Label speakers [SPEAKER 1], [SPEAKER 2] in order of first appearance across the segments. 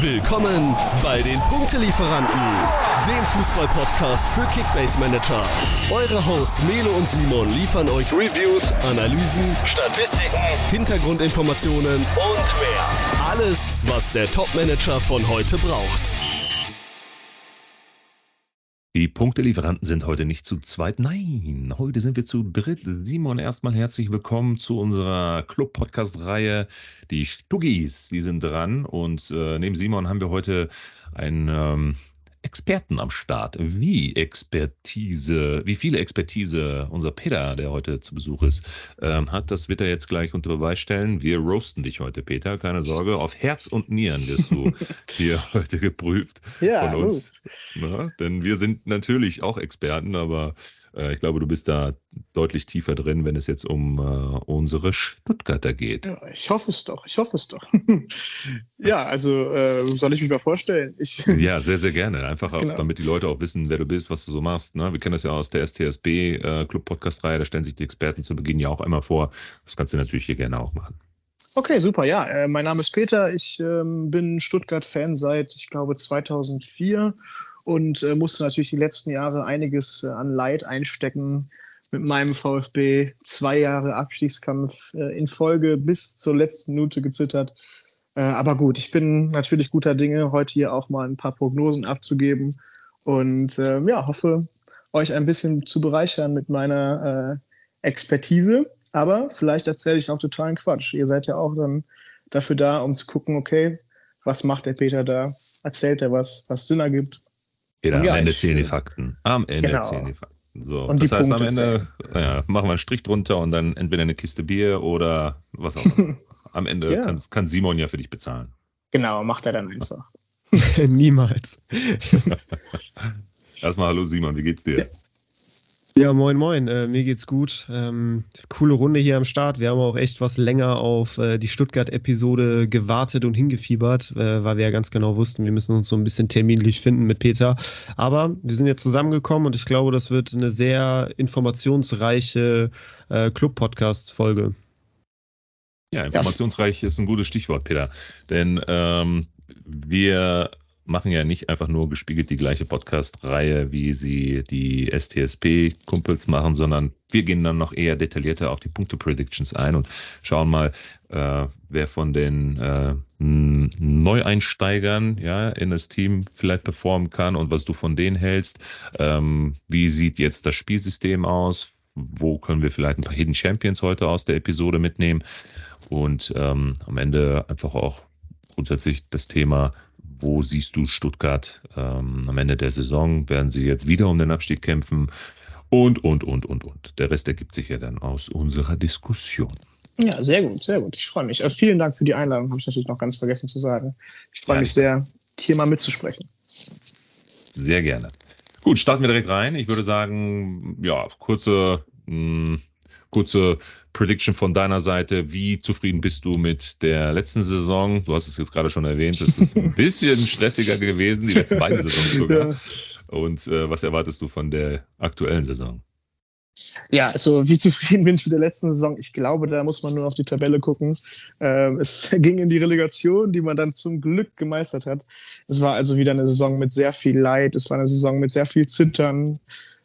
[SPEAKER 1] Willkommen bei den Punktelieferanten, dem Fußball-Podcast für Kickbase Manager. Eure Hosts Melo und Simon liefern euch Reviews, Analysen, Statistiken, Hintergrundinformationen und mehr. Alles, was der Top-Manager von heute braucht.
[SPEAKER 2] Die Punktelieferanten sind heute nicht zu zweit. Nein, heute sind wir zu dritt. Simon, erstmal herzlich willkommen zu unserer Club-Podcast-Reihe. Die Stuggis, die sind dran. Und äh, neben Simon haben wir heute ein ähm, Experten am Start. Wie Expertise, wie viele Expertise unser Peter, der heute zu Besuch ist, ähm, hat, das wird er jetzt gleich unter Beweis stellen. Wir roasten dich heute, Peter, keine Sorge. Auf Herz und Nieren wirst du hier heute geprüft
[SPEAKER 3] ja,
[SPEAKER 2] von uns. Na, denn wir sind natürlich auch Experten, aber ich glaube, du bist da deutlich tiefer drin, wenn es jetzt um äh, unsere Stuttgarter geht.
[SPEAKER 3] Ja, ich hoffe es doch, ich hoffe es doch. ja, also äh, soll ich mich mal vorstellen? Ich
[SPEAKER 2] ja, sehr, sehr gerne. Einfach auch, genau. damit die Leute auch wissen, wer du bist, was du so machst. Ne? Wir kennen das ja aus der STSB äh, Club Podcast Reihe, da stellen sich die Experten zu Beginn ja auch einmal vor. Das kannst du natürlich hier gerne auch machen.
[SPEAKER 3] Okay, super. Ja, äh, mein Name ist Peter. Ich ähm, bin Stuttgart-Fan seit, ich glaube, 2004 und äh, musste natürlich die letzten Jahre einiges äh, an Leid einstecken mit meinem VfB. Zwei Jahre Abstiegskampf äh, in Folge bis zur letzten Minute gezittert. Äh, aber gut, ich bin natürlich guter Dinge, heute hier auch mal ein paar Prognosen abzugeben und ähm, ja, hoffe, euch ein bisschen zu bereichern mit meiner äh, Expertise. Aber vielleicht erzähle ich auch totalen Quatsch. Ihr seid ja auch dann dafür da, um zu gucken, okay, was macht der Peter da? Erzählt er was, was Sinn ergibt?
[SPEAKER 2] Ja, am Ende zählen die Fakten. Am Ende genau. zählen die Fakten. So, und das heißt, Punkte am Ende ja, machen wir einen Strich drunter und dann entweder eine Kiste Bier oder was auch immer. am Ende ja. kann, kann, Simon ja für dich bezahlen.
[SPEAKER 3] Genau, macht er dann einfach.
[SPEAKER 4] Niemals.
[SPEAKER 2] Erstmal hallo Simon, wie geht's dir?
[SPEAKER 4] Ja. Moin, moin. Äh, mir geht's gut. Ähm, coole Runde hier am Start. Wir haben auch echt was länger auf äh, die Stuttgart-Episode gewartet und hingefiebert, äh, weil wir ja ganz genau wussten, wir müssen uns so ein bisschen terminlich finden mit Peter. Aber wir sind jetzt zusammengekommen und ich glaube, das wird eine sehr informationsreiche äh, Club-Podcast-Folge.
[SPEAKER 2] Ja, informationsreich ist ein gutes Stichwort, Peter. Denn ähm, wir machen ja nicht einfach nur gespiegelt die gleiche Podcast-Reihe, wie sie die STSP-Kumpels machen, sondern wir gehen dann noch eher detaillierter auf die Punkte-Predictions ein und schauen mal, äh, wer von den äh, Neueinsteigern ja, in das Team vielleicht performen kann und was du von denen hältst. Ähm, wie sieht jetzt das Spielsystem aus? Wo können wir vielleicht ein paar Hidden Champions heute aus der Episode mitnehmen? Und ähm, am Ende einfach auch grundsätzlich das Thema wo siehst du Stuttgart ähm, am Ende der Saison? Werden sie jetzt wieder um den Abstieg kämpfen? Und, und, und, und, und. Der Rest ergibt sich ja dann aus unserer Diskussion.
[SPEAKER 3] Ja, sehr gut, sehr gut. Ich freue mich. Äh, vielen Dank für die Einladung, habe ich natürlich noch ganz vergessen zu sagen. Ich freue ja, mich sehr, hier mal mitzusprechen.
[SPEAKER 2] Sehr gerne. Gut, starten wir direkt rein. Ich würde sagen, ja, kurze mh, hm, kurze Prediction von deiner Seite. Wie zufrieden bist du mit der letzten Saison? Du hast es jetzt gerade schon erwähnt, es ist ein bisschen stressiger gewesen, die letzten beiden Saisons sogar. Ja. Und äh, was erwartest du von der aktuellen Saison?
[SPEAKER 3] Ja, also wie zufrieden bin ich mit der letzten Saison? Ich glaube, da muss man nur auf die Tabelle gucken. Ähm, es ging in die Relegation, die man dann zum Glück gemeistert hat. Es war also wieder eine Saison mit sehr viel Leid. Es war eine Saison mit sehr viel Zittern.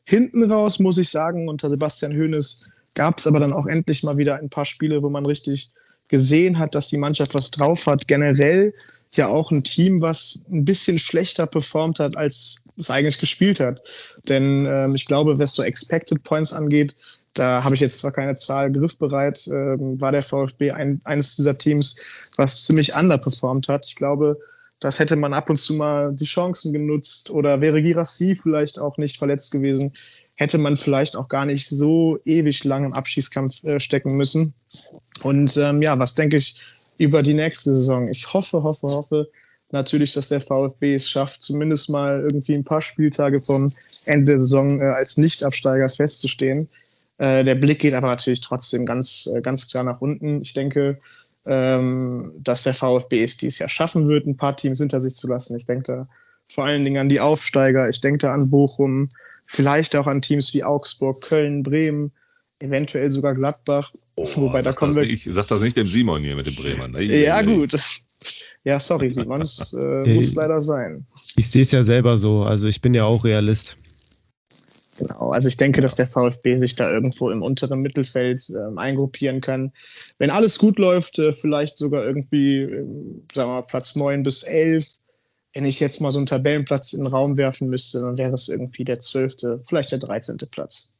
[SPEAKER 3] Hinten raus, muss ich sagen, unter Sebastian Hoeneß gab es aber dann auch endlich mal wieder ein paar Spiele, wo man richtig gesehen hat, dass die Mannschaft was drauf hat. Generell ja auch ein Team, was ein bisschen schlechter performt hat, als es eigentlich gespielt hat. Denn ähm, ich glaube, was so Expected Points angeht, da habe ich jetzt zwar keine Zahl griffbereit, ähm, war der VfB ein, eines dieser Teams, was ziemlich underperformt hat. Ich glaube, das hätte man ab und zu mal die Chancen genutzt oder wäre Girassi vielleicht auch nicht verletzt gewesen, hätte man vielleicht auch gar nicht so ewig lang im Abschießkampf äh, stecken müssen. Und ähm, ja, was denke ich über die nächste Saison? Ich hoffe, hoffe, hoffe natürlich, dass der VfB es schafft, zumindest mal irgendwie ein paar Spieltage vom Ende der Saison äh, als Nichtabsteiger festzustehen. Äh, der Blick geht aber natürlich trotzdem ganz, äh, ganz klar nach unten. Ich denke, ähm, dass der VfB es dieses Jahr schaffen wird, ein paar Teams hinter sich zu lassen. Ich denke da vor allen Dingen an die Aufsteiger. Ich denke da an Bochum, vielleicht auch an Teams wie Augsburg, Köln, Bremen, eventuell sogar Gladbach.
[SPEAKER 2] Oh, Wobei da kommen wir. Ich sag das nicht dem Simon hier mit dem Bremer.
[SPEAKER 3] Ne? Ja, gut. Ja, sorry, Simon, es äh, muss leider sein.
[SPEAKER 4] Ich sehe es ja selber so, also ich bin ja auch Realist.
[SPEAKER 3] Genau, also ich denke, dass der VfB sich da irgendwo im unteren Mittelfeld äh, eingruppieren kann. Wenn alles gut läuft, äh, vielleicht sogar irgendwie, äh, sagen wir mal, Platz 9 bis 11. Wenn ich jetzt mal so einen Tabellenplatz in den Raum werfen müsste, dann wäre es irgendwie der 12., vielleicht der 13. Platz.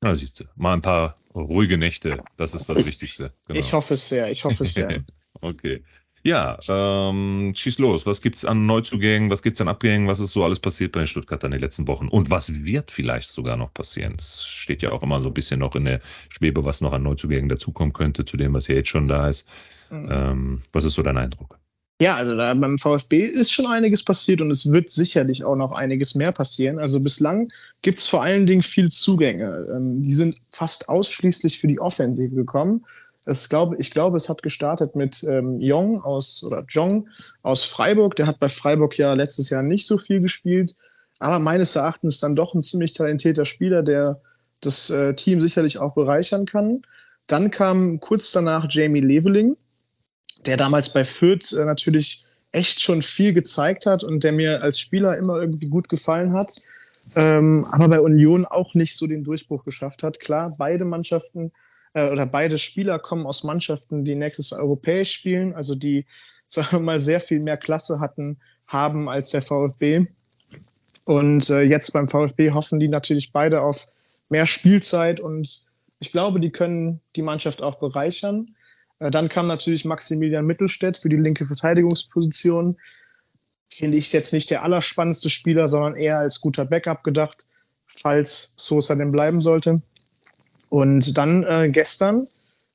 [SPEAKER 2] Na, siehst du, mal ein paar ruhige Nächte, das ist das Wichtigste.
[SPEAKER 3] Genau. Ich hoffe es sehr, ich hoffe es sehr.
[SPEAKER 2] okay. Ja, ähm, schieß los. Was gibt es an Neuzugängen, was gibt es an Abgängen, was ist so alles passiert bei den Stuttgartern in den letzten Wochen? Und was wird vielleicht sogar noch passieren? Es steht ja auch immer so ein bisschen noch in der Schwebe, was noch an Neuzugängen dazukommen könnte, zu dem, was ja jetzt schon da ist. Mhm. Ähm, was ist so dein Eindruck?
[SPEAKER 3] Ja, also da beim VfB ist schon einiges passiert und es wird sicherlich auch noch einiges mehr passieren. Also bislang gibt es vor allen Dingen viel Zugänge. Ähm, die sind fast ausschließlich für die Offensive gekommen. Es glaube, ich glaube, es hat gestartet mit ähm, Jong aus oder Jong aus Freiburg. Der hat bei Freiburg ja letztes Jahr nicht so viel gespielt, aber meines Erachtens dann doch ein ziemlich talentierter Spieler, der das äh, Team sicherlich auch bereichern kann. Dann kam kurz danach Jamie Leveling, der damals bei Fürth äh, natürlich echt schon viel gezeigt hat und der mir als Spieler immer irgendwie gut gefallen hat, ähm, aber bei Union auch nicht so den Durchbruch geschafft hat. Klar, beide Mannschaften äh, oder beide Spieler kommen aus Mannschaften, die nächstes europäisch spielen, also die, sagen wir mal, sehr viel mehr Klasse hatten, haben als der VfB. Und äh, jetzt beim VfB hoffen die natürlich beide auf mehr Spielzeit und ich glaube, die können die Mannschaft auch bereichern. Äh, dann kam natürlich Maximilian Mittelstädt für die linke Verteidigungsposition. Finde ich jetzt nicht der allerspannendste Spieler, sondern eher als guter Backup gedacht, falls Sosa denn bleiben sollte. Und dann äh, gestern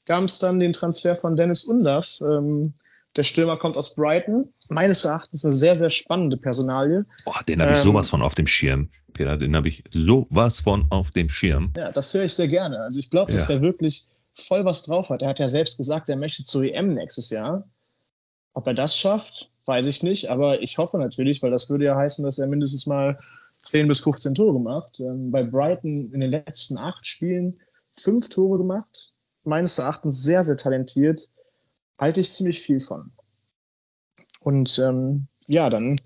[SPEAKER 3] gab es dann den Transfer von Dennis Undaff. Ähm, der Stürmer kommt aus Brighton. Meines Erachtens eine sehr, sehr spannende Personalie.
[SPEAKER 2] Boah, den habe ich ähm, sowas von auf dem Schirm. Peter, den habe ich sowas von auf dem Schirm.
[SPEAKER 3] Ja, das höre ich sehr gerne. Also ich glaube, dass ja. der wirklich voll was drauf hat. Er hat ja selbst gesagt, er möchte zur EM nächstes Jahr. Ob er das schafft, weiß ich nicht. Aber ich hoffe natürlich, weil das würde ja heißen, dass er mindestens mal 10 bis 15 Tore gemacht. Ähm, bei Brighton in den letzten acht Spielen fünf Tore gemacht. Meines Erachtens sehr, sehr talentiert. Halte ich ziemlich viel von. Und ähm, ja, dann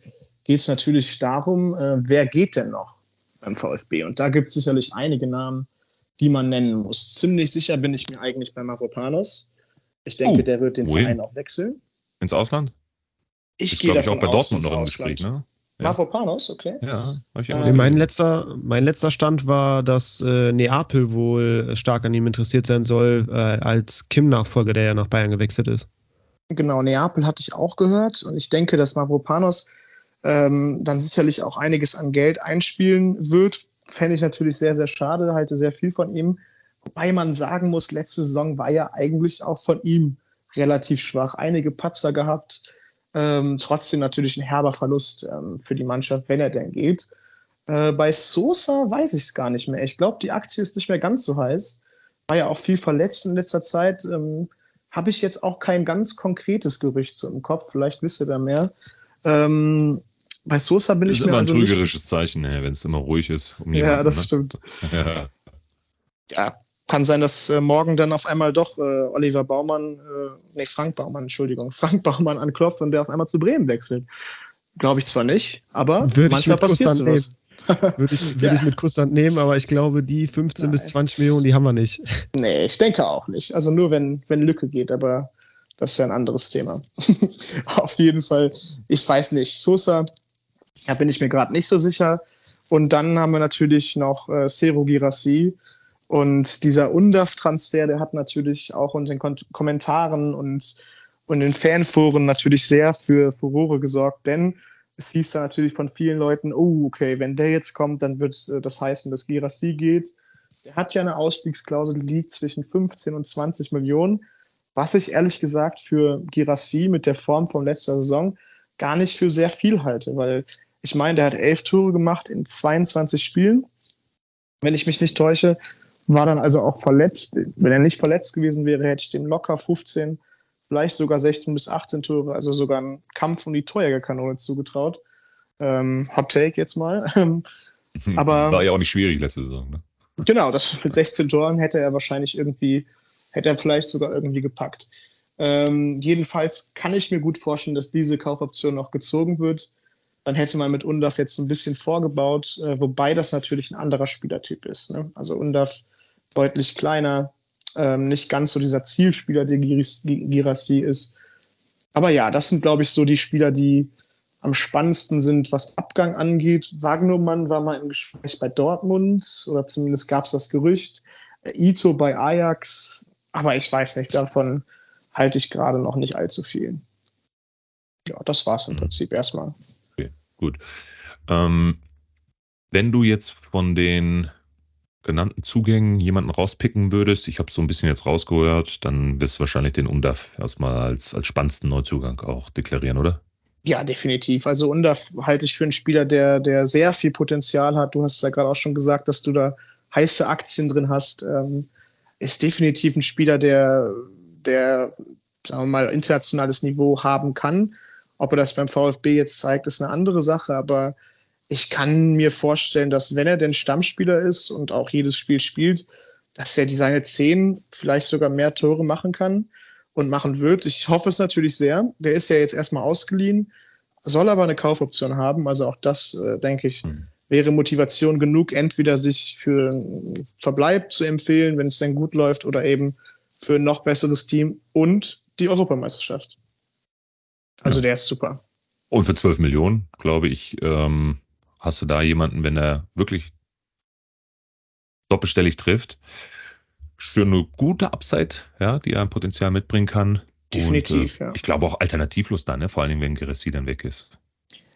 [SPEAKER 3] geht es natürlich darum, äh, wer geht denn noch beim VfB? Und da gibt es sicherlich einige Namen, die man nennen muss. Ziemlich sicher bin ich mir eigentlich bei Mavropanos. Ich denke, oh, der wird den wohin? Verein auch wechseln.
[SPEAKER 2] Ins Ausland?
[SPEAKER 3] Ich gehe davon
[SPEAKER 2] ich auch bei Dortmund noch im Gespräch, ne?
[SPEAKER 3] Ja. Mavropanos, okay.
[SPEAKER 2] Ja,
[SPEAKER 4] ich also mein, letzter, mein letzter Stand war, dass äh, Neapel wohl stark an ihm interessiert sein soll, äh, als Kim-Nachfolger, der ja nach Bayern gewechselt ist.
[SPEAKER 3] Genau, Neapel hatte ich auch gehört und ich denke, dass Mavropanos ähm, dann sicherlich auch einiges an Geld einspielen wird. Fände ich natürlich sehr, sehr schade, halte sehr viel von ihm. Wobei man sagen muss, letzte Saison war ja eigentlich auch von ihm relativ schwach. Einige Patzer gehabt ähm, trotzdem natürlich ein herber Verlust ähm, für die Mannschaft, wenn er denn geht. Äh, bei Sosa weiß ich es gar nicht mehr. Ich glaube, die Aktie ist nicht mehr ganz so heiß. War ja auch viel verletzt in letzter Zeit. Ähm, Habe ich jetzt auch kein ganz konkretes Gerücht so im Kopf. Vielleicht wisst ihr da mehr. Ähm, bei Sosa bin
[SPEAKER 2] das
[SPEAKER 3] ich mir
[SPEAKER 2] immer ein also trügerisches nicht... Zeichen, wenn es immer ruhig ist.
[SPEAKER 3] Um jemanden, ja, das ne? stimmt. ja. ja, kann sein, dass äh, morgen dann auf einmal doch äh, Oliver Baumann, äh, nee, Frank Baumann, Entschuldigung, Frank Baumann anklopft und der auf einmal zu Bremen wechselt. Glaube ich zwar nicht, aber
[SPEAKER 4] Würde manchmal passiert sowas. Würde ich, würd ja. ich mit Kusshand nehmen, aber ich glaube, die 15 Nein. bis 20 Millionen, die haben wir nicht.
[SPEAKER 3] Nee, ich denke auch nicht. Also nur, wenn, wenn Lücke geht, aber das ist ja ein anderes Thema. auf jeden Fall, ich weiß nicht. Sosa, da bin ich mir gerade nicht so sicher. Und dann haben wir natürlich noch äh, Sero Girassi, und dieser UNDAF-Transfer, der hat natürlich auch unter den Kon Kommentaren und, und den Fanforen natürlich sehr für Furore gesorgt, denn es hieß da natürlich von vielen Leuten, oh, okay, wenn der jetzt kommt, dann wird äh, das heißen, dass Girassi geht. Der hat ja eine Ausstiegsklausel, die liegt zwischen 15 und 20 Millionen, was ich ehrlich gesagt für Girassi mit der Form von letzter Saison gar nicht für sehr viel halte, weil ich meine, der hat elf Tore gemacht in 22 Spielen, wenn ich mich nicht täusche war dann also auch verletzt. Wenn er nicht verletzt gewesen wäre, hätte ich dem locker 15, vielleicht sogar 16 bis 18 Tore, also sogar einen Kampf um die Torjägerkanone zugetraut. Ähm, Hot Take jetzt mal.
[SPEAKER 2] Aber war ja auch nicht schwierig letzte Saison. Ne?
[SPEAKER 3] Genau, das mit 16 Toren hätte er wahrscheinlich irgendwie, hätte er vielleicht sogar irgendwie gepackt. Ähm, jedenfalls kann ich mir gut vorstellen, dass diese Kaufoption noch gezogen wird. Dann hätte man mit Undaf jetzt ein bisschen vorgebaut, äh, wobei das natürlich ein anderer Spielertyp ist. Ne? Also Undaf deutlich kleiner, ähm, nicht ganz so dieser Zielspieler, der Girassi ist. Aber ja, das sind, glaube ich, so die Spieler, die am spannendsten sind, was Abgang angeht. Wagnermann war mal im Gespräch bei Dortmund oder zumindest gab es das Gerücht. Ito bei Ajax, aber ich weiß nicht, davon halte ich gerade noch nicht allzu viel. Ja, das war es im mhm. Prinzip erstmal.
[SPEAKER 2] Gut. Ähm, wenn du jetzt von den genannten Zugängen jemanden rauspicken würdest, ich habe so ein bisschen jetzt rausgehört, dann wirst du wahrscheinlich den UNDAF erstmal als, als spannendsten Neuzugang auch deklarieren, oder?
[SPEAKER 3] Ja, definitiv. Also UNDAF halte ich für einen Spieler, der, der sehr viel Potenzial hat. Du hast ja gerade auch schon gesagt, dass du da heiße Aktien drin hast. Ähm, ist definitiv ein Spieler, der, der, sagen wir mal, internationales Niveau haben kann. Ob er das beim VfB jetzt zeigt, ist eine andere Sache, aber ich kann mir vorstellen, dass wenn er denn Stammspieler ist und auch jedes Spiel spielt, dass er die seine zehn, vielleicht sogar mehr Tore machen kann und machen wird. Ich hoffe es natürlich sehr. Der ist ja jetzt erstmal ausgeliehen, soll aber eine Kaufoption haben. Also auch das, äh, denke ich, hm. wäre Motivation genug, entweder sich für einen Verbleib zu empfehlen, wenn es dann gut läuft, oder eben für ein noch besseres Team und die Europameisterschaft. Also ja. der ist super.
[SPEAKER 2] Und für 12 Millionen, glaube ich, ähm, hast du da jemanden, wenn er wirklich doppelstellig trifft, für eine gute Upside, ja, die er ein Potenzial mitbringen kann.
[SPEAKER 3] Definitiv,
[SPEAKER 2] Und, äh, ja. Ich glaube auch alternativlos dann, ne? vor allen Dingen, wenn Girassi dann weg ist.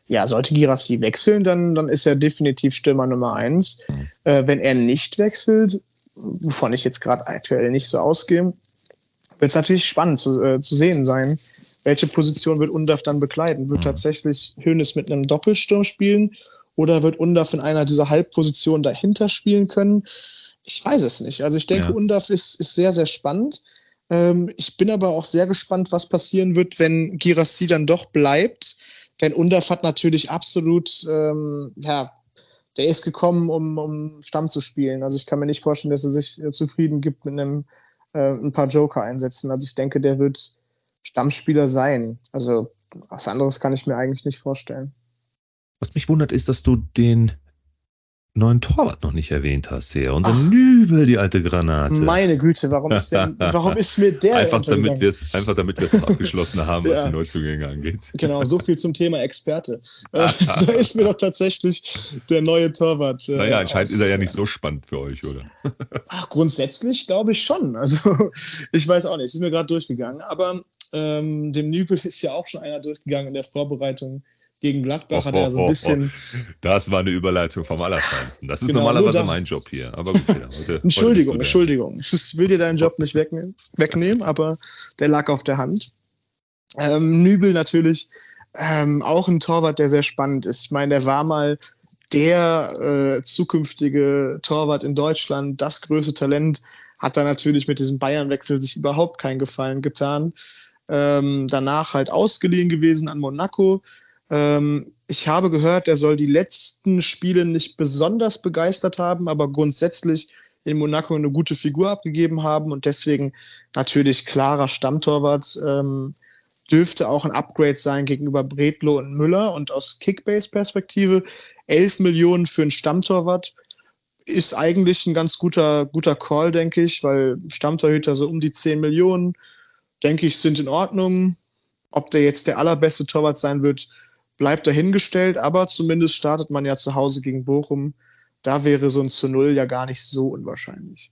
[SPEAKER 3] Ja, sollte Girassi wechseln, dann, dann ist er definitiv Stürmer Nummer eins. Mhm. Äh, wenn er nicht wechselt, wovon ich jetzt gerade aktuell nicht so ausgehe, wird es natürlich spannend zu, äh, zu sehen sein, welche Position wird Undaf dann bekleiden. Wird mhm. tatsächlich Hönes mit einem Doppelsturm spielen oder wird Undaf in einer dieser Halbpositionen dahinter spielen können? Ich weiß es nicht. Also ich denke, ja. Undaf ist, ist sehr, sehr spannend. Ähm, ich bin aber auch sehr gespannt, was passieren wird, wenn Girassi dann doch bleibt. Denn Undaf hat natürlich absolut, ähm, ja, der ist gekommen, um, um Stamm zu spielen. Also ich kann mir nicht vorstellen, dass er sich äh, zufrieden gibt mit einem äh, ein paar Joker einsetzen. Also ich denke, der wird Stammspieler sein. Also was anderes kann ich mir eigentlich nicht vorstellen.
[SPEAKER 2] Was mich wundert, ist, dass du den neuen Torwart noch nicht erwähnt hast hier. Unser Ach, Nübel, die alte Granate.
[SPEAKER 3] Meine Güte, warum ist, denn, warum ist mir der
[SPEAKER 2] einfach damit wir es Einfach damit wir es abgeschlossen haben, was ja. die Neuzugänge angeht.
[SPEAKER 3] Genau, so viel zum Thema Experte. Äh, da ist mir doch tatsächlich der neue Torwart.
[SPEAKER 2] Äh, naja, anscheinend aus, ist er ja nicht so spannend für euch, oder?
[SPEAKER 3] Ach, grundsätzlich glaube ich schon. Also ich weiß auch nicht, ist mir gerade durchgegangen. Aber ähm, dem Nübel ist ja auch schon einer durchgegangen in der Vorbereitung gegen Gladbach oh, hat er oh, so ein bisschen.
[SPEAKER 2] Oh, das war eine Überleitung vom Allerfeinsten. Das ist genau, normalerweise mein Job hier. Aber gut, ja,
[SPEAKER 3] heute, Entschuldigung, heute Entschuldigung. Ich will dir deinen Job nicht wegnehmen, wegnehmen aber der lag auf der Hand. Ähm, Nübel natürlich ähm, auch ein Torwart, der sehr spannend ist. Ich meine, der war mal der äh, zukünftige Torwart in Deutschland, das größte Talent, hat da natürlich mit diesem Bayern-Wechsel sich überhaupt keinen Gefallen getan. Ähm, danach halt ausgeliehen gewesen an Monaco ähm, ich habe gehört, er soll die letzten Spiele nicht besonders begeistert haben, aber grundsätzlich in Monaco eine gute Figur abgegeben haben und deswegen natürlich klarer Stammtorwart. Ähm, dürfte auch ein Upgrade sein gegenüber Bredlo und Müller. Und aus Kickbase-Perspektive 11 Millionen für einen Stammtorwart ist eigentlich ein ganz guter, guter Call, denke ich, weil Stammtorhüter so um die 10 Millionen, denke ich, sind in Ordnung. Ob der jetzt der allerbeste Torwart sein wird, bleibt dahingestellt, aber zumindest startet man ja zu Hause gegen Bochum. Da wäre so ein zu Null ja gar nicht so unwahrscheinlich.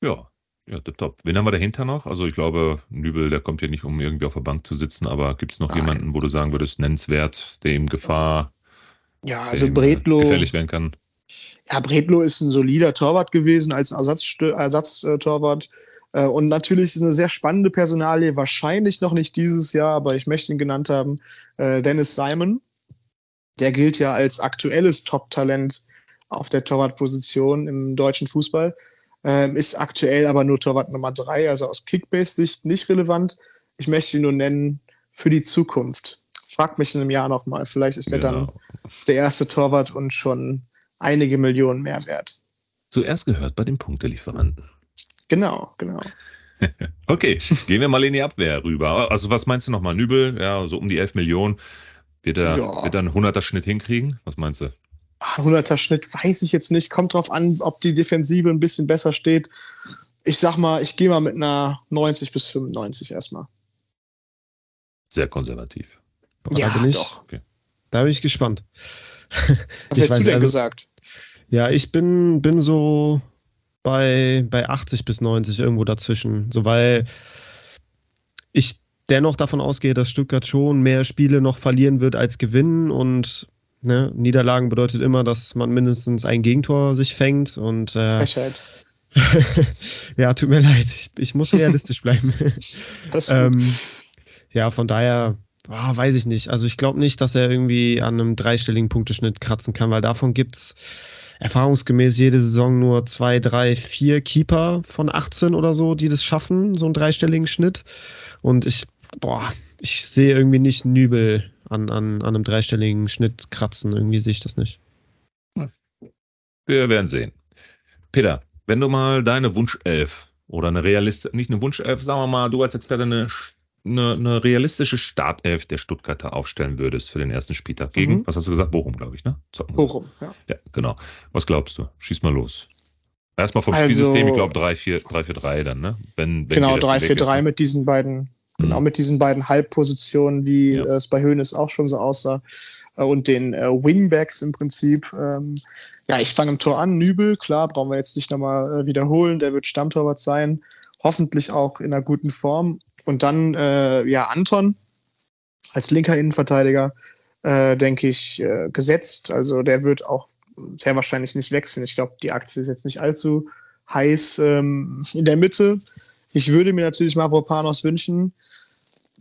[SPEAKER 2] Ja, ja, top. Wen haben wir dahinter noch? Also ich glaube, Nübel, der kommt ja nicht, um irgendwie auf der Bank zu sitzen, aber gibt es noch Nein. jemanden, wo du sagen würdest, nennenswert, der ihm Gefahr
[SPEAKER 3] ja, also Bredlo,
[SPEAKER 2] gefährlich werden kann?
[SPEAKER 3] Ja, Bredlo ist ein solider Torwart gewesen als Ersatztorwart. Ersatz äh, und natürlich ist eine sehr spannende Personalie, wahrscheinlich noch nicht dieses Jahr, aber ich möchte ihn genannt haben, äh, Dennis Simon. Der gilt ja als aktuelles Top-Talent auf der Torwartposition im deutschen Fußball. Ähm, ist aktuell aber nur Torwart Nummer drei, also aus Kickbase-Sicht nicht relevant. Ich möchte ihn nur nennen für die Zukunft. Frag mich in einem Jahr nochmal. Vielleicht ist er genau. dann der erste Torwart und schon einige Millionen mehr wert.
[SPEAKER 2] Zuerst gehört bei den Punktelieferanten.
[SPEAKER 3] Genau, genau.
[SPEAKER 2] okay, gehen wir mal in die Abwehr rüber. Also was meinst du nochmal? Nübel, ja, so um die 11 Millionen. Wird er, ja. wird er einen 100er Schnitt hinkriegen? Was meinst du?
[SPEAKER 3] 100er ah, Schnitt weiß ich jetzt nicht. Kommt drauf an, ob die Defensive ein bisschen besser steht. Ich sag mal, ich gehe mal mit einer 90 bis 95 erstmal.
[SPEAKER 2] Sehr konservativ.
[SPEAKER 3] Ja, da bin ich, doch. Okay.
[SPEAKER 4] Da bin ich gespannt.
[SPEAKER 3] Was hättest du denn also, gesagt?
[SPEAKER 4] Ja, ich bin, bin so bei, bei 80 bis 90 irgendwo dazwischen. So, weil ich dennoch davon ausgehe, dass Stuttgart schon mehr Spiele noch verlieren wird als gewinnen und ne, Niederlagen bedeutet immer, dass man mindestens ein Gegentor sich fängt und äh, Frechheit. ja, tut mir leid, ich, ich muss realistisch bleiben. ähm, ja, von daher oh, weiß ich nicht. Also ich glaube nicht, dass er irgendwie an einem dreistelligen Punkteschnitt kratzen kann, weil davon gibt es erfahrungsgemäß jede Saison nur zwei, drei, vier Keeper von 18 oder so, die das schaffen, so einen dreistelligen Schnitt. Und ich, boah, ich sehe irgendwie nicht Nübel an, an, an einem dreistelligen Schnitt kratzen. Irgendwie sehe ich das nicht.
[SPEAKER 2] Wir werden sehen. Peter, wenn du mal deine Wunschelf oder eine realistische, nicht eine Wunschelf, sagen wir mal, du als Experte eine eine, eine, realistische Startelf der Stuttgarter aufstellen würdest für den ersten Spieltag gegen, mhm. was hast du gesagt, Bochum, glaube ich, ne?
[SPEAKER 3] Bochum, ja.
[SPEAKER 2] Ja, genau. Was glaubst du? Schieß mal los. Erstmal vom also, Spielsystem, ich glaube 3-4-3 dann, ne?
[SPEAKER 3] Wenn, wenn genau, 3-4-3 mit diesen beiden, genau, mhm. mit diesen beiden Halbpositionen, wie ja. es bei Höhnes auch schon so aussah. Äh, und den äh, Wingbacks im Prinzip. Ähm, ja, ich fange im Tor an. Nübel, klar, brauchen wir jetzt nicht nochmal äh, wiederholen. Der wird Stammtorwart sein. Hoffentlich auch in einer guten Form. Und dann, äh, ja, Anton als linker Innenverteidiger, äh, denke ich, äh, gesetzt. Also der wird auch sehr wahrscheinlich nicht wechseln. Ich glaube, die Aktie ist jetzt nicht allzu heiß ähm, in der Mitte. Ich würde mir natürlich Mavropanos wünschen,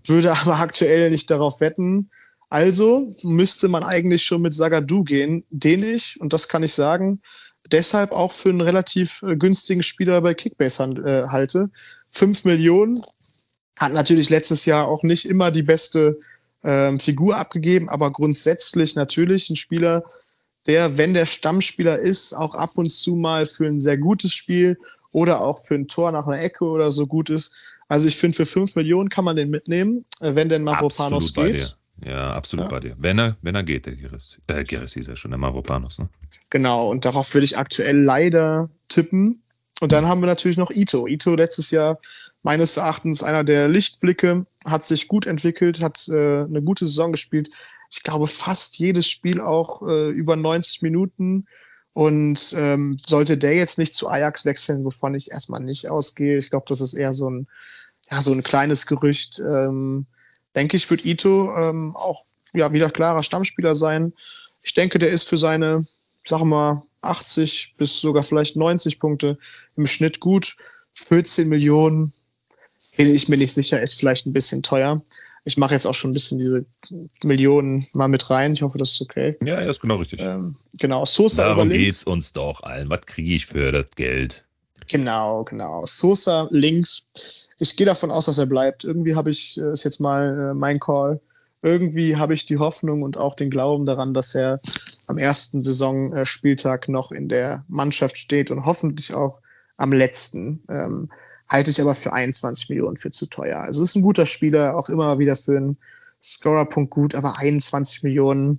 [SPEAKER 3] würde aber aktuell nicht darauf wetten. Also müsste man eigentlich schon mit Sagadu gehen, den ich, und das kann ich sagen, deshalb auch für einen relativ äh, günstigen Spieler bei Kickbase äh, halte. 5 Millionen hat natürlich letztes Jahr auch nicht immer die beste ähm, Figur abgegeben, aber grundsätzlich natürlich ein Spieler, der, wenn der Stammspieler ist, auch ab und zu mal für ein sehr gutes Spiel oder auch für ein Tor nach einer Ecke oder so gut ist. Also ich finde, für 5 Millionen kann man den mitnehmen, äh, wenn denn Mavropanos geht.
[SPEAKER 2] Ja, absolut ja. bei dir. Wenn er, wenn er geht, der Geris. Äh, Geris ist ja schon, der Mavropanos, ne?
[SPEAKER 3] Genau, und darauf würde ich aktuell leider tippen. Und dann haben wir natürlich noch Ito. Ito letztes Jahr meines Erachtens einer der Lichtblicke, hat sich gut entwickelt, hat äh, eine gute Saison gespielt. Ich glaube, fast jedes Spiel auch äh, über 90 Minuten. Und ähm, sollte der jetzt nicht zu Ajax wechseln, wovon ich erstmal nicht ausgehe, ich glaube, das ist eher so ein, ja, so ein kleines Gerücht. Ähm, denke ich, wird Ito ähm, auch ja, wieder klarer Stammspieler sein. Ich denke, der ist für seine, wir mal, 80 bis sogar vielleicht 90 Punkte im Schnitt gut. 14 Millionen bin ich mir nicht sicher, ist vielleicht ein bisschen teuer. Ich mache jetzt auch schon ein bisschen diese Millionen mal mit rein. Ich hoffe, das ist okay.
[SPEAKER 2] Ja, ja ist genau richtig.
[SPEAKER 3] Ähm, genau, Sosa
[SPEAKER 2] Darum über links. uns doch allen. Was kriege ich für das Geld?
[SPEAKER 3] Genau, genau. Sosa links. Ich gehe davon aus, dass er bleibt. Irgendwie habe ich, äh, ist jetzt mal äh, mein Call, irgendwie habe ich die Hoffnung und auch den Glauben daran, dass er am ersten Saisonspieltag noch in der Mannschaft steht und hoffentlich auch am letzten. Ähm, halte ich aber für 21 Millionen für zu teuer. Also ist ein guter Spieler, auch immer wieder für einen Scorerpunkt gut, aber 21 Millionen,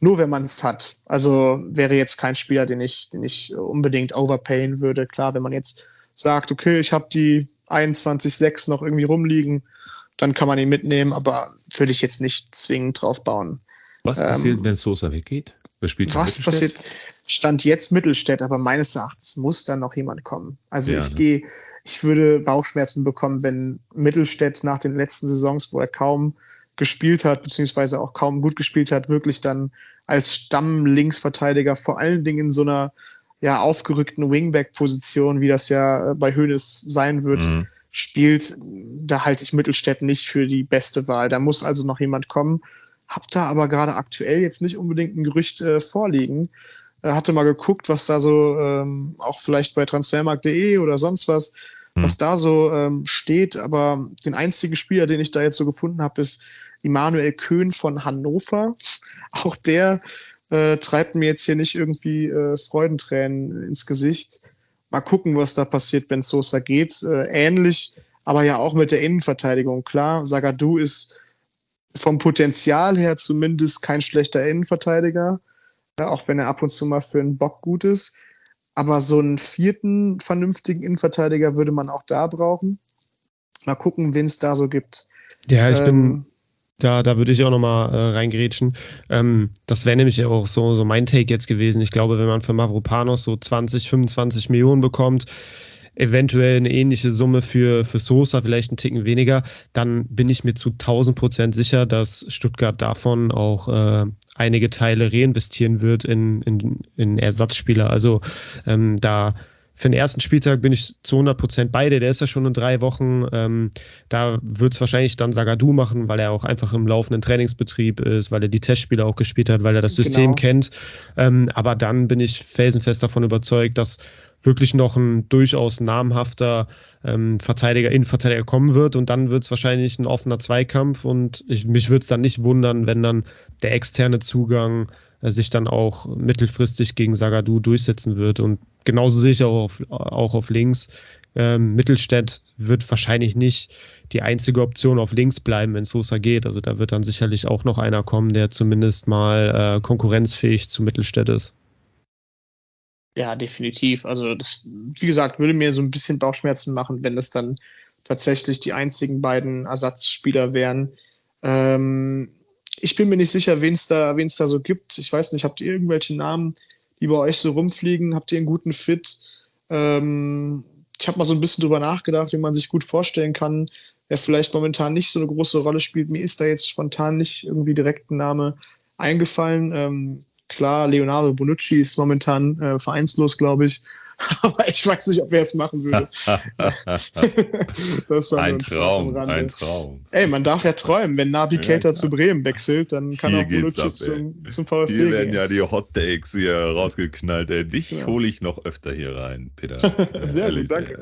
[SPEAKER 3] nur wenn man es hat. Also wäre jetzt kein Spieler, den ich, den ich unbedingt overpayen würde. Klar, wenn man jetzt sagt, okay, ich habe die 21,6 noch irgendwie rumliegen, dann kann man ihn mitnehmen, aber würde ich jetzt nicht zwingend drauf bauen.
[SPEAKER 2] Was ähm, passiert, wenn Sosa weggeht?
[SPEAKER 3] Wer spielt was passiert? Stand jetzt Mittelstädt, aber meines Erachtens muss dann noch jemand kommen. Also ja, ich ne? gehe ich würde Bauchschmerzen bekommen, wenn Mittelstädt nach den letzten Saisons, wo er kaum gespielt hat, beziehungsweise auch kaum gut gespielt hat, wirklich dann als Stamm-Linksverteidiger, vor allen Dingen in so einer ja, aufgerückten Wingback-Position, wie das ja bei Hönes sein wird, mhm. spielt, da halte ich Mittelstädt nicht für die beste Wahl. Da muss also noch jemand kommen. Hab da aber gerade aktuell jetzt nicht unbedingt ein Gerücht äh, vorliegen. Äh, hatte mal geguckt, was da so ähm, auch vielleicht bei transfermarkt.de oder sonst was, hm. was da so ähm, steht. Aber den einzigen Spieler, den ich da jetzt so gefunden habe, ist Immanuel Köhn von Hannover. Auch der äh, treibt mir jetzt hier nicht irgendwie äh, Freudentränen ins Gesicht. Mal gucken, was da passiert, wenn Sosa geht. Äh, ähnlich aber ja auch mit der Innenverteidigung. Klar, Sagadu ist vom Potenzial her zumindest kein schlechter Innenverteidiger, ja, auch wenn er ab und zu mal für einen Bock gut ist. Aber so einen vierten vernünftigen Innenverteidiger würde man auch da brauchen. Mal gucken, wen es da so gibt.
[SPEAKER 4] Ja, ich ähm, bin, da, da würde ich auch nochmal äh, reingrätschen. Ähm, das wäre nämlich auch so, so mein Take jetzt gewesen. Ich glaube, wenn man für Mavropanos so 20, 25 Millionen bekommt, eventuell eine ähnliche Summe für, für Sosa, vielleicht einen Ticken weniger, dann bin ich mir zu 1000 Prozent sicher, dass Stuttgart davon auch äh, einige Teile reinvestieren wird in, in, in Ersatzspieler. Also ähm, da für den ersten Spieltag bin ich zu 100 Prozent beide. Der ist ja schon in drei Wochen. Ähm, da wird es wahrscheinlich dann Sagadu machen, weil er auch einfach im laufenden Trainingsbetrieb ist, weil er die Testspiele auch gespielt hat, weil er das System genau. kennt. Ähm, aber dann bin ich felsenfest davon überzeugt, dass wirklich noch ein durchaus namhafter ähm, Verteidiger, Innenverteidiger kommen wird und dann wird es wahrscheinlich ein offener Zweikampf und ich, mich würde es dann nicht wundern, wenn dann der externe Zugang sich dann auch mittelfristig gegen Sagadu durchsetzen wird und genauso sehe ich auch auf, auch auf links. Ähm, Mittelstädt wird wahrscheinlich nicht die einzige Option auf links bleiben, wenn Sosa geht. Also da wird dann sicherlich auch noch einer kommen, der zumindest mal äh, konkurrenzfähig zu Mittelstädt ist.
[SPEAKER 3] Ja, definitiv. Also das, wie gesagt, würde mir so ein bisschen Bauchschmerzen machen, wenn das dann tatsächlich die einzigen beiden Ersatzspieler wären. Ähm, ich bin mir nicht sicher, wen es da, da so gibt. Ich weiß nicht, habt ihr irgendwelche Namen, die bei euch so rumfliegen? Habt ihr einen guten Fit? Ähm, ich habe mal so ein bisschen drüber nachgedacht, wie man sich gut vorstellen kann, der vielleicht momentan nicht so eine große Rolle spielt. Mir ist da jetzt spontan nicht irgendwie direkt ein Name eingefallen. Ähm, Klar, Leonardo Bonucci ist momentan äh, vereinslos, glaube ich. Aber ich weiß nicht, ob er es machen würde.
[SPEAKER 2] das war ein Traum, ein Traum.
[SPEAKER 3] Ey, man darf ja träumen. Wenn Nabi ja, Keita zu Bremen wechselt, dann kann hier auch Bonucci ab, zum, zum VfB
[SPEAKER 2] Hier werden ja die Hot Takes hier rausgeknallt. Ey, dich ja. hole ich noch öfter hier rein, Peter.
[SPEAKER 3] Sehr Ehrlich, gut, danke.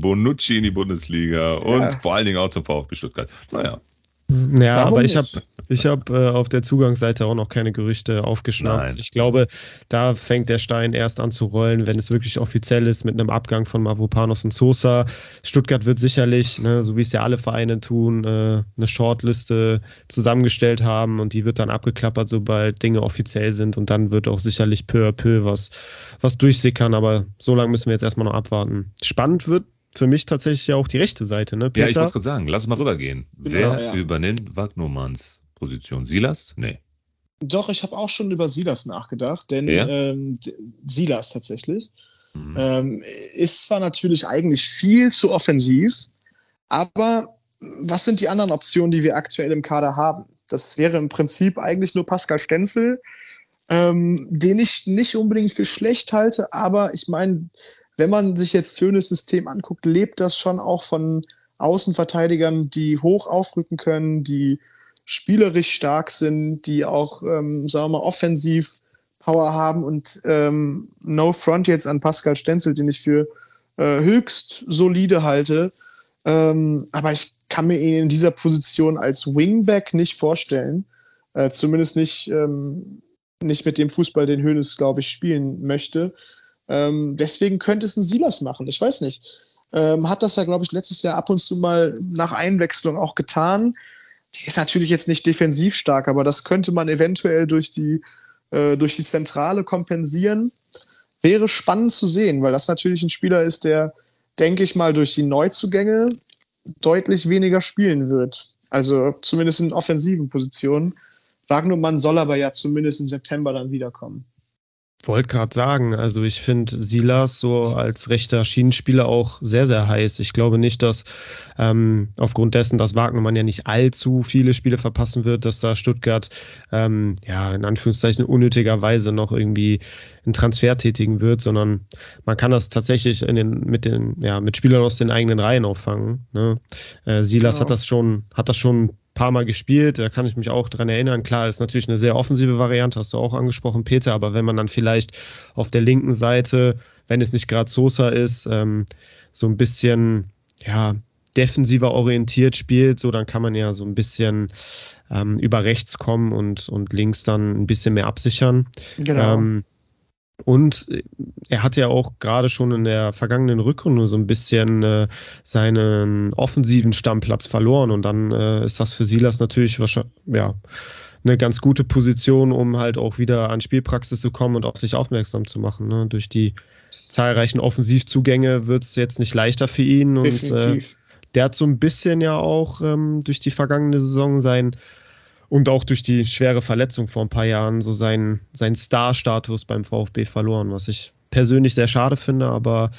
[SPEAKER 2] Bonucci in die Bundesliga und ja. vor allen Dingen auch zum VfB Stuttgart. Naja.
[SPEAKER 4] Ja, Warum aber ich habe ich hab, äh, auf der Zugangsseite auch noch keine Gerüchte aufgeschnappt. Nein. Ich glaube, da fängt der Stein erst an zu rollen, wenn es wirklich offiziell ist mit einem Abgang von Mavropanos und Sosa. Stuttgart wird sicherlich, ne, so wie es ja alle Vereine tun, äh, eine Shortliste zusammengestellt haben und die wird dann abgeklappert, sobald Dinge offiziell sind und dann wird auch sicherlich peu à peu was, was durchsickern, aber so lange müssen wir jetzt erstmal noch abwarten. Spannend wird für mich tatsächlich ja auch die rechte Seite. Ne?
[SPEAKER 2] Peter? Ja, ich wollte gerade sagen, lass mal rübergehen. Genau, Wer ja. übernimmt Wagnumanns Position? Silas? Nee.
[SPEAKER 3] Doch, ich habe auch schon über Silas nachgedacht, denn ähm, Silas tatsächlich mhm. ähm, ist zwar natürlich eigentlich viel zu offensiv, aber was sind die anderen Optionen, die wir aktuell im Kader haben? Das wäre im Prinzip eigentlich nur Pascal Stenzel, ähm, den ich nicht unbedingt für schlecht halte, aber ich meine, wenn man sich jetzt Hönes System anguckt, lebt das schon auch von Außenverteidigern, die hoch aufrücken können, die spielerisch stark sind, die auch, ähm, sagen wir mal, offensiv Power haben und ähm, No Front jetzt an Pascal Stenzel, den ich für äh, höchst solide halte. Ähm, aber ich kann mir ihn in dieser Position als Wingback nicht vorstellen. Äh, zumindest nicht, ähm, nicht mit dem Fußball, den Hönes, glaube ich, spielen möchte. Ähm, deswegen könnte es ein Silas machen. Ich weiß nicht. Ähm, hat das ja, glaube ich, letztes Jahr ab und zu mal nach Einwechslung auch getan. Die ist natürlich jetzt nicht defensiv stark, aber das könnte man eventuell durch die, äh, durch die Zentrale kompensieren. Wäre spannend zu sehen, weil das natürlich ein Spieler ist, der, denke ich mal, durch die Neuzugänge deutlich weniger spielen wird. Also zumindest in offensiven Positionen. Wagnermann soll aber ja zumindest im September dann wiederkommen.
[SPEAKER 4] Wollte gerade sagen, also ich finde Silas so als rechter Schienenspieler auch sehr, sehr heiß. Ich glaube nicht, dass ähm, aufgrund dessen, dass Wagnermann ja nicht allzu viele Spiele verpassen wird, dass da Stuttgart ähm, ja in Anführungszeichen unnötigerweise noch irgendwie einen Transfer tätigen wird, sondern man kann das tatsächlich in den, mit den, ja, mit Spielern aus den eigenen Reihen auffangen. Ne? Äh, Silas genau. hat das schon, hat das schon paar Mal gespielt, da kann ich mich auch dran erinnern. Klar, ist natürlich eine sehr offensive Variante, hast du auch angesprochen, Peter, aber wenn man dann vielleicht auf der linken Seite, wenn es nicht gerade Sosa ist, ähm, so ein bisschen, ja, defensiver orientiert spielt, so dann kann man ja so ein bisschen ähm, über rechts kommen und, und links dann ein bisschen mehr absichern. Genau. Ähm, Und er hat ja auch gerade schon in der vergangenen Rückrunde so ein bisschen äh, seinen offensiven Stammplatz verloren. Und dann äh, ist das für Silas natürlich wahrscheinlich, ja, eine ganz gute Position, um halt auch wieder an Spielpraxis zu kommen und auf sich aufmerksam zu machen. Ne? Durch die zahlreichen Offensivzugänge wird es jetzt nicht leichter für ihn. Und äh, der hat so ein bisschen ja auch ähm, durch die vergangene Saison sein und auch durch die schwere Verletzung vor ein paar Jahren so seinen, seinen Star-Status beim VfB verloren, was ich persönlich sehr schade finde, aber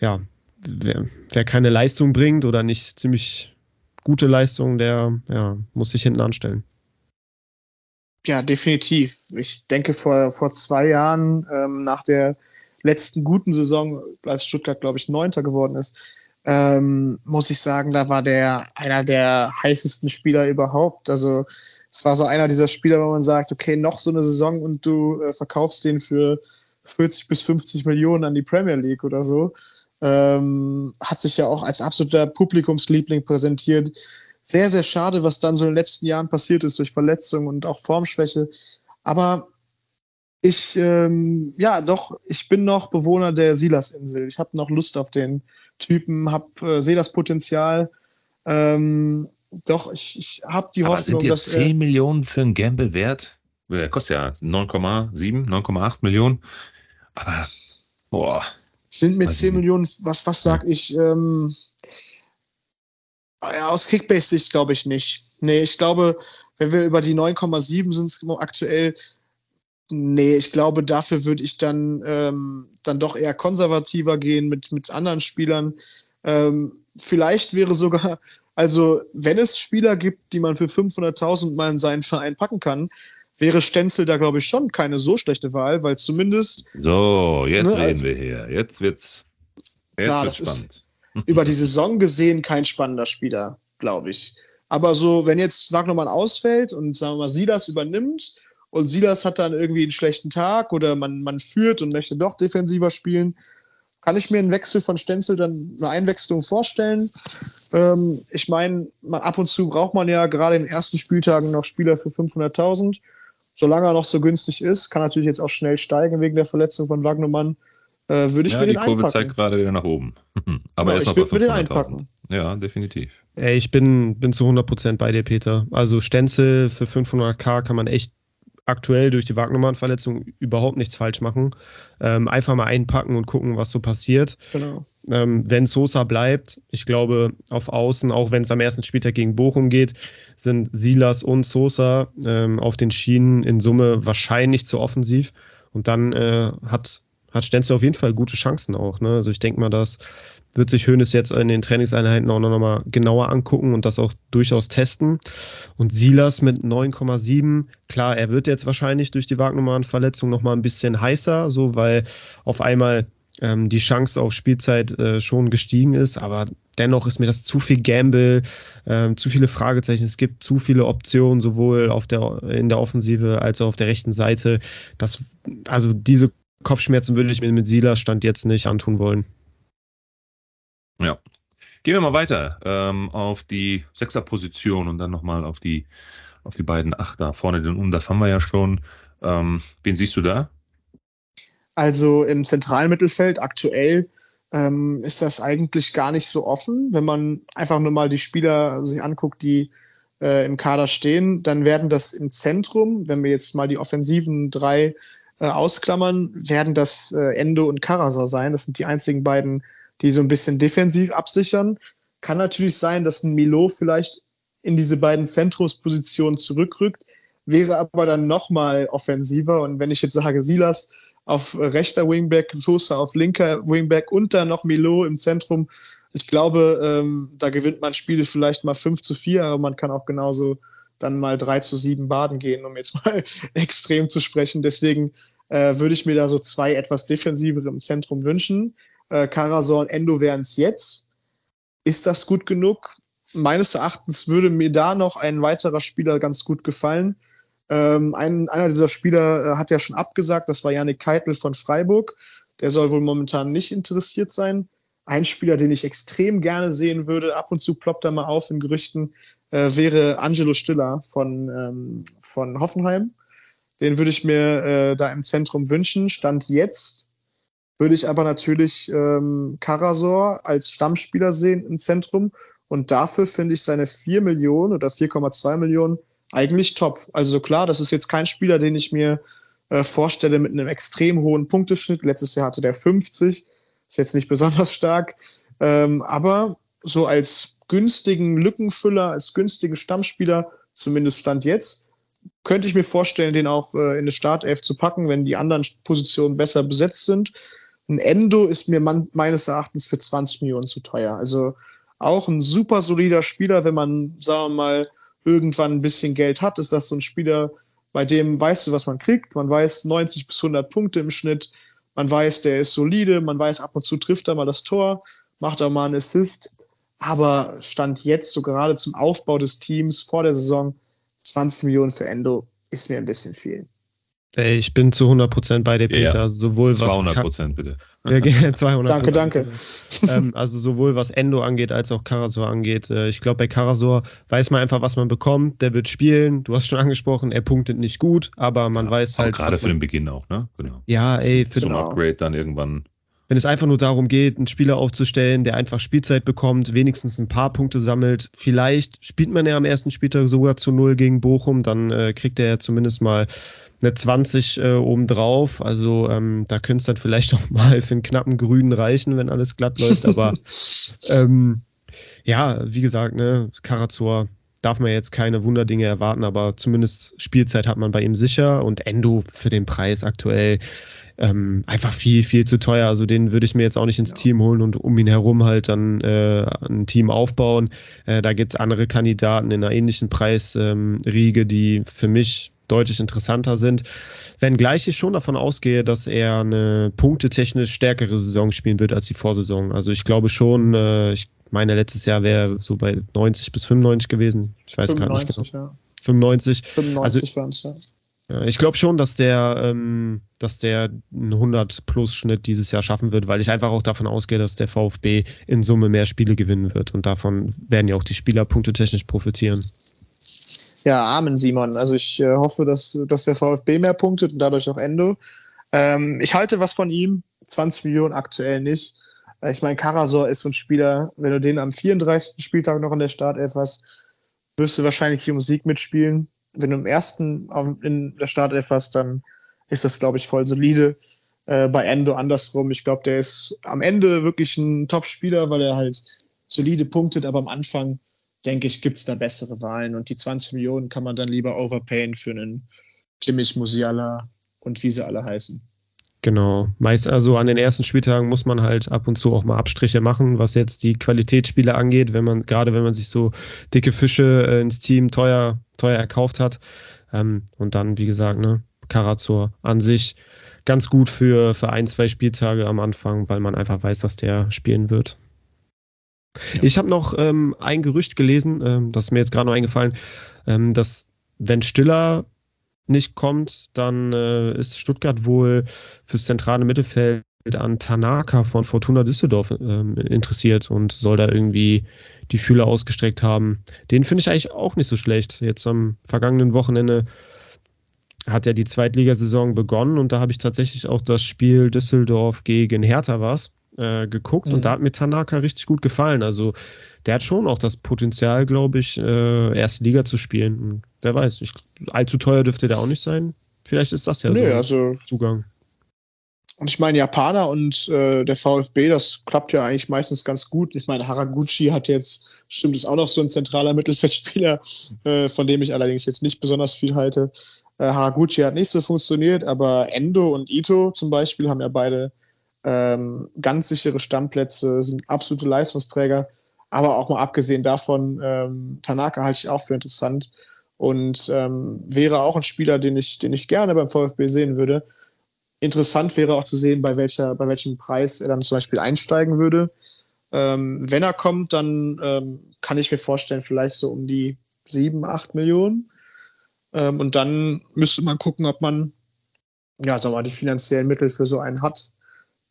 [SPEAKER 4] ja, wer, wer keine Leistung bringt oder nicht ziemlich gute Leistung, der ja, muss sich hinten anstellen.
[SPEAKER 3] Ja, definitiv. Ich denke, vor, vor zwei Jahren, ähm, nach der letzten guten Saison, als Stuttgart, glaube ich, Neunter geworden ist, ähm, muss ich sagen, da war der einer der heißesten Spieler überhaupt. Also es war so einer dieser Spieler, wo man sagt, okay, noch so eine Saison und du äh, verkaufst den für 40 bis 50 Millionen an die Premier League oder so. Ähm, hat sich ja auch als absoluter Publikumsliebling präsentiert. Sehr, sehr schade, was dann so in den letzten Jahren passiert ist durch Verletzungen und auch Formschwäche. Aber ich, ähm, ja, doch, ich bin noch Bewohner der Silas-Insel. Ich habe noch Lust auf den Typen, äh, sehe das Potenzial. Ähm, doch, ich, ich habe die
[SPEAKER 2] Aber
[SPEAKER 3] Hoffnung,
[SPEAKER 2] sind dir 10 äh, Millionen für einen Gamble wert? Der kostet ja 9,7, 9,8 Millionen. Aber, boah.
[SPEAKER 3] Sind mit 10 Millionen, was, was sag ich? Ähm, ja, aus Kickbase-Sicht glaube ich nicht. Nee, ich glaube, wenn wir über die 9,7 sind aktuell, nee, ich glaube, dafür würde ich dann, ähm, dann doch eher konservativer gehen mit, mit anderen Spielern. Ähm, vielleicht wäre sogar also, wenn es Spieler gibt, die man für 500.000 mal in seinen Verein packen kann, wäre Stenzel da, glaube ich, schon keine so schlechte Wahl, weil zumindest.
[SPEAKER 2] So, jetzt ne, reden also, wir hier. Jetzt wird's, jetzt ja, wird's spannend.
[SPEAKER 3] über die Saison gesehen kein spannender Spieler, glaube ich. Aber so, wenn jetzt Wagnermann ausfällt und sagen wir mal, Silas übernimmt und Silas hat dann irgendwie einen schlechten Tag oder man, man führt und möchte doch defensiver spielen, kann ich mir einen Wechsel von Stenzel dann eine Einwechslung vorstellen. Ähm, ich meine, ab und zu braucht man ja gerade in den ersten Spieltagen noch Spieler für 500.000. Solange er noch so günstig ist, kann natürlich jetzt auch schnell steigen wegen der Verletzung von Wagnermann. Äh, würde ich ja, mir den einpacken. Die Kurve zeigt
[SPEAKER 2] gerade wieder nach oben. Aber ja, er ist
[SPEAKER 3] ich würde mir den einpacken.
[SPEAKER 2] Ja, definitiv.
[SPEAKER 4] Ich bin, bin zu 100% bei dir, Peter. Also Stenzel für 500k kann man echt aktuell durch die Wagnermann-Verletzung überhaupt nichts falsch machen. Ähm, einfach mal einpacken und gucken, was so passiert. Genau. Ähm, wenn Sosa bleibt, ich glaube, auf Außen, auch wenn es am ersten Spieltag gegen Bochum geht, sind Silas und Sosa ähm, auf den Schienen in Summe wahrscheinlich zu offensiv. Und dann äh, hat, hat Stenzel auf jeden Fall gute Chancen auch. Ne? Also ich denke mal, dass wird sich Hönes jetzt in den Trainingseinheiten auch noch mal genauer angucken und das auch durchaus testen. Und Silas mit 9,7, klar, er wird jetzt wahrscheinlich durch die Wagnummern-Verletzung noch mal ein bisschen heißer, so weil auf einmal ähm, die Chance auf Spielzeit äh, schon gestiegen ist, aber dennoch ist mir das zu viel Gamble, äh, zu viele Fragezeichen. Es gibt zu viele Optionen, sowohl auf der, in der Offensive als auch auf der rechten Seite. Das, also diese Kopfschmerzen würde ich mir mit Silas Stand jetzt nicht antun wollen.
[SPEAKER 2] Ja. Gehen wir mal weiter ähm, auf die Sechserposition und dann nochmal auf die, auf die beiden Achter. Vorne den Umdaf haben wir ja schon. Ähm, wen siehst du da?
[SPEAKER 3] Also im zentralen Mittelfeld aktuell ähm, ist das eigentlich gar nicht so offen. Wenn man einfach nur mal die Spieler sich anguckt, die äh, im Kader stehen, dann werden das im Zentrum, wenn wir jetzt mal die offensiven drei äh, ausklammern, werden das äh, Endo und Karasor sein. Das sind die einzigen beiden die so ein bisschen defensiv absichern. Kann natürlich sein, dass ein Milo vielleicht in diese beiden Zentrumspositionen zurückrückt, wäre aber dann nochmal offensiver. Und wenn ich jetzt sage, Silas auf rechter Wingback, Sosa auf linker Wingback und dann noch Milo im Zentrum, ich glaube, ähm, da gewinnt man Spiele vielleicht mal 5 zu 4, aber man kann auch genauso dann mal 3 zu 7 baden gehen, um jetzt mal extrem zu sprechen. Deswegen äh, würde ich mir da so zwei etwas defensivere im Zentrum wünschen äh, Karasor und Endo wären es jetzt. Ist das gut genug? Meines Erachtens würde mir da noch ein weiterer Spieler ganz gut gefallen. Ähm, ein, einer dieser Spieler äh, hat ja schon abgesagt, das war Janik Keitel von Freiburg. Der soll wohl momentan nicht interessiert sein. Ein Spieler, den ich extrem gerne sehen würde, ab und zu ploppt er mal auf in Gerüchten, äh, wäre Angelo Stiller von, ähm, von Hoffenheim Den würde ich mir äh, da im Zentrum wünschen. Stand jetzt würde ich aber natürlich ähm, Karasor als Stammspieler sehen im Zentrum. Und dafür finde ich seine 4 Millionen oder 4,2 Millionen eigentlich top. Also klar, das ist jetzt kein Spieler, den ich mir äh, vorstelle mit einem extrem hohen Punkteschnitt. Letztes Jahr hatte der 50, ist jetzt nicht besonders stark. Ähm, aber so als günstigen Lückenfüller, als günstigen Stammspieler, zumindest Stand jetzt, könnte ich mir vorstellen, den auch äh, in eine Startelf zu packen, wenn die anderen Positionen besser besetzt sind. Ein Endo ist mir man, meines Erachtens für 20 Millionen zu teuer. Also auch ein super solider Spieler, wenn man, sagen wir mal, irgendwann ein bisschen Geld hat, ist das so ein Spieler, bei dem weißt du, was man kriegt. Man weiß 90 bis 100 Punkte im Schnitt. Man weiß, der ist solide. Man weiß, ab und zu trifft er mal das Tor, macht er mal einen Assist. Aber Stand jetzt, so gerade zum Aufbau des Teams vor der Saison, 20 Millionen für Endo ist mir ein bisschen viel.
[SPEAKER 4] Ich bin zu 100% bei dir, Peter.
[SPEAKER 2] Ja,
[SPEAKER 4] also sowohl
[SPEAKER 2] 200 Prozent bitte.
[SPEAKER 4] Ja, 200
[SPEAKER 3] danke, danke.
[SPEAKER 4] Ähm, also sowohl was Endo angeht, als auch Karasor angeht. Äh, ich glaube, bei Karasor weiß man einfach, was man bekommt. Der wird spielen. Du hast schon angesprochen, er punktet nicht gut, aber man ja, weiß halt.
[SPEAKER 2] Gerade für den Beginn auch, ne?
[SPEAKER 4] Genau. Ja, ey, für
[SPEAKER 2] Zum den Upgrade dann irgendwann.
[SPEAKER 4] Wenn es einfach nur darum geht, einen Spieler aufzustellen, der einfach Spielzeit bekommt, wenigstens ein paar Punkte sammelt. Vielleicht spielt man ja am ersten Spieltag sogar zu Null gegen Bochum, dann äh, kriegt er ja zumindest mal eine 20 äh, obendrauf. Also ähm, da könnte es dann vielleicht auch mal für einen knappen Grünen reichen, wenn alles glatt läuft. Aber ähm, ja, wie gesagt, ne, Karazor darf man jetzt keine Wunderdinge erwarten, aber zumindest Spielzeit hat man bei ihm sicher und Endo für den Preis aktuell ähm, einfach viel, viel zu teuer. Also den würde ich mir jetzt auch nicht ins ja. Team holen und um ihn herum halt dann äh, ein Team aufbauen. Äh, da gibt es andere Kandidaten in einer ähnlichen Preisriege, ähm, die für mich deutlich interessanter sind. Wenngleich ich schon davon ausgehe, dass er eine punktetechnisch stärkere Saison spielen wird als die Vorsaison. Also ich glaube schon, äh, ich meine, letztes Jahr wäre so bei 90 bis 95 gewesen. Ich weiß gar nicht genau. Ja. 95.
[SPEAKER 3] 95 also, waren es,
[SPEAKER 4] ja. Ich glaube schon, dass der, ähm, dass der einen 100-Plus-Schnitt dieses Jahr schaffen wird, weil ich einfach auch davon ausgehe, dass der VfB in Summe mehr Spiele gewinnen wird. Und davon werden ja auch die Spieler punktetechnisch profitieren.
[SPEAKER 3] Ja, Amen, Simon. Also ich äh, hoffe, dass, dass der VfB mehr punktet und dadurch auch Endo. Ähm, ich halte was von ihm, 20 Millionen aktuell nicht. Äh, ich meine, Karasor ist so ein Spieler, wenn du den am 34. Spieltag noch in der Startelf hast, wirst du wahrscheinlich hier Musik mitspielen. Wenn du im ersten in der Startelf hast, dann ist das, glaube ich, voll solide. Äh, bei Endo andersrum. Ich glaube, der ist am Ende wirklich ein Top-Spieler, weil er halt solide punktet, aber am Anfang denke ich, gibt es da bessere Wahlen. Und die 20 Millionen kann man dann lieber overpayen für einen Kimmich, Musiala und wie sie alle heißen.
[SPEAKER 4] Genau. Meist also an den ersten Spieltagen muss man halt ab und zu auch mal Abstriche machen, was jetzt die Qualitätsspiele angeht, wenn man, gerade wenn man sich so dicke Fische äh, ins Team teuer, teuer erkauft hat. Ähm, und dann, wie gesagt, ne, Karazor an sich ganz gut für, für ein, zwei Spieltage am Anfang, weil man einfach weiß, dass der spielen wird. Ja. Ich habe noch ähm, ein Gerücht gelesen, ähm, das ist mir jetzt gerade noch eingefallen, ähm, dass wenn Stiller nicht kommt, dann äh, ist Stuttgart wohl fürs zentrale Mittelfeld an Tanaka von Fortuna Düsseldorf ähm, interessiert und soll da irgendwie die Fühler ausgestreckt haben. Den finde ich eigentlich auch nicht so schlecht. Jetzt am vergangenen Wochenende hat ja die Zweitligasaison begonnen und da habe ich tatsächlich auch das Spiel Düsseldorf gegen Hertha was äh, geguckt mhm. und da hat mir Tanaka richtig gut gefallen. Also der hat schon auch das Potenzial, glaube ich, äh, erste Liga zu spielen. Und wer weiß, ich, allzu teuer dürfte der auch nicht sein. Vielleicht ist das ja nee, so ein also, Zugang.
[SPEAKER 3] Und ich meine, Japaner und äh, der VfB, das klappt ja eigentlich meistens ganz gut. Ich meine, Haraguchi hat jetzt, stimmt, ist auch noch so ein zentraler Mittelfeldspieler, äh, von dem ich allerdings jetzt nicht besonders viel halte. Äh, Haraguchi hat nicht so funktioniert, aber Endo und Ito zum Beispiel haben ja beide ähm, ganz sichere Stammplätze, sind absolute Leistungsträger. Aber auch mal abgesehen davon, ähm, Tanaka halte ich auch für interessant und ähm, wäre auch ein Spieler, den ich, den ich gerne beim VfB sehen würde. Interessant wäre auch zu sehen, bei, welcher, bei welchem Preis er dann zum Beispiel einsteigen würde. Ähm, wenn er kommt, dann ähm, kann ich mir vorstellen, vielleicht so um die 7, 8 Millionen. Ähm, und dann müsste man gucken, ob man ja, sag mal, die finanziellen Mittel für so einen hat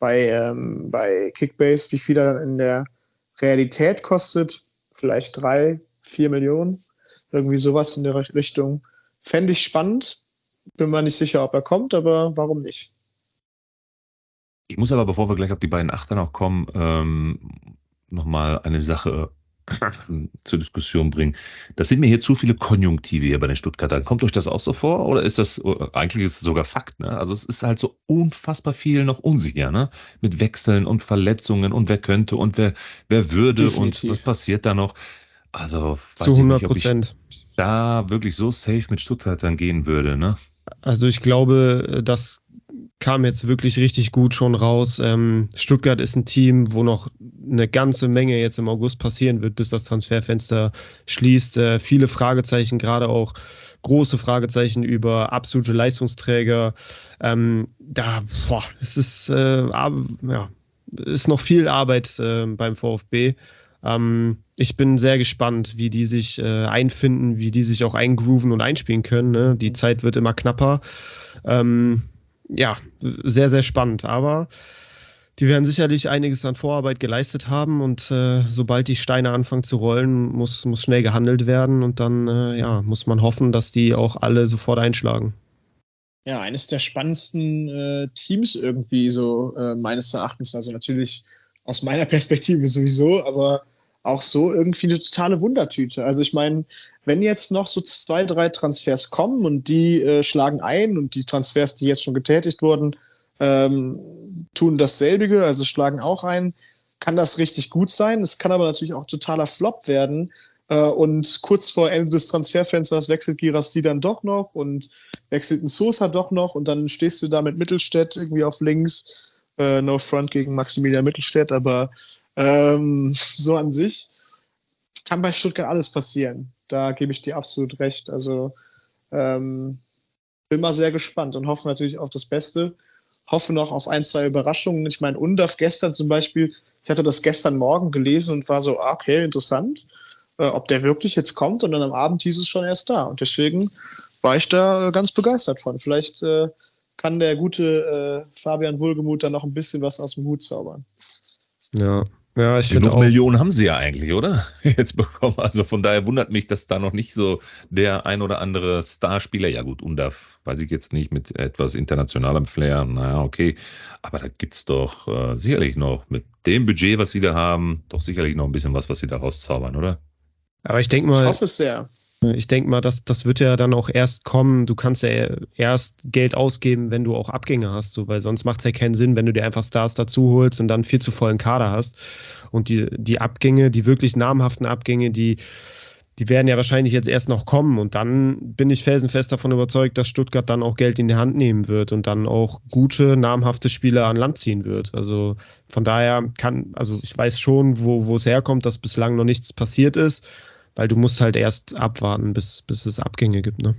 [SPEAKER 3] bei, ähm, bei Kickbase, wie viel er dann in der Realität kostet. Vielleicht drei, vier Millionen. Irgendwie sowas in der Richtung. Fände ich spannend. Bin mir nicht sicher, ob er kommt, aber warum nicht?
[SPEAKER 2] Ich muss aber, bevor wir gleich auf die beiden Achter noch kommen, ähm, nochmal eine Sache zur Diskussion bringen. Das sind mir hier zu viele Konjunktive hier bei den Stuttgartern. Kommt euch das auch so vor oder ist das, eigentlich ist es sogar Fakt, ne? Also es ist halt so unfassbar viel noch unsicher, ne? Mit Wechseln und Verletzungen und wer könnte und wer, wer würde Definitiv. und was passiert da noch? Also,
[SPEAKER 4] zu 100 Prozent.
[SPEAKER 2] Da wirklich so safe mit Stuttgartern gehen würde, ne?
[SPEAKER 4] Also ich glaube, das kam jetzt wirklich richtig gut schon raus. Ähm, Stuttgart ist ein Team, wo noch eine ganze Menge jetzt im August passieren wird, bis das Transferfenster schließt. Äh, viele Fragezeichen, gerade auch große Fragezeichen über absolute Leistungsträger. Ähm, da, boah, es ist, äh, ja, ist noch viel Arbeit äh, beim VfB. Ähm, ich bin sehr gespannt, wie die sich äh, einfinden, wie die sich auch eingrooven und einspielen können. Ne? Die Zeit wird immer knapper. Ähm, ja, sehr, sehr spannend. Aber die werden sicherlich einiges an Vorarbeit geleistet haben und äh, sobald die Steine anfangen zu rollen, muss, muss schnell gehandelt werden und dann äh, ja, muss man hoffen, dass die auch alle sofort einschlagen.
[SPEAKER 3] Ja, eines der spannendsten äh, Teams irgendwie, so äh, meines Erachtens. Also natürlich aus meiner Perspektive sowieso, aber auch so irgendwie eine totale Wundertüte. Also ich meine, wenn jetzt noch so zwei, drei Transfers kommen und die äh, schlagen ein und die Transfers, die jetzt schon getätigt wurden, ähm, tun dasselbige, also schlagen auch ein, kann das richtig gut sein. Es kann aber natürlich auch totaler Flop werden. Äh, und kurz vor Ende des Transferfensters wechselt Girassi dann doch noch und wechselt ein Sosa doch noch und dann stehst du da mit Mittelstädt irgendwie auf links. Äh, no front gegen Maximilian Mittelstädt, aber ähm, so an sich kann bei Stuttgart alles passieren. Da gebe ich dir absolut recht. Also ähm, bin mal sehr gespannt und hoffe natürlich auf das Beste. Hoffe noch auf ein, zwei Überraschungen. Ich meine, Undaf gestern zum Beispiel, ich hatte das gestern Morgen gelesen und war so, ah, okay, interessant, äh, ob der wirklich jetzt kommt. Und dann am Abend hieß es schon erst da. Und deswegen war ich da ganz begeistert von. Vielleicht äh, kann der gute äh, Fabian Wohlgemuth da noch ein bisschen was aus dem Hut zaubern.
[SPEAKER 2] Ja, ja, ich finde auch. Millionen haben sie ja eigentlich, oder? Jetzt bekommen. Also von daher wundert mich, dass da noch nicht so der ein oder andere Starspieler, ja gut, Undaf, weiß ich jetzt nicht, mit etwas internationalem Flair, naja, okay. Aber da gibt's doch äh, sicherlich noch mit dem Budget, was sie da haben, doch sicherlich noch ein bisschen was, was sie da rauszaubern, oder?
[SPEAKER 4] Aber ich denke mal.
[SPEAKER 3] Ich hoffe es sehr.
[SPEAKER 4] Ich denke mal, das, das wird ja dann auch erst kommen. Du kannst ja erst Geld ausgeben, wenn du auch Abgänge hast, so, weil sonst macht es ja keinen Sinn, wenn du dir einfach Stars dazu holst und dann viel zu vollen Kader hast. Und die, die Abgänge, die wirklich namhaften Abgänge, die, die werden ja wahrscheinlich jetzt erst noch kommen. Und dann bin ich felsenfest davon überzeugt, dass Stuttgart dann auch Geld in die Hand nehmen wird und dann auch gute, namhafte Spieler an Land ziehen wird. Also von daher kann, also ich weiß schon, wo, wo es herkommt, dass bislang noch nichts passiert ist weil du musst halt erst abwarten, bis, bis es Abgänge gibt, ne?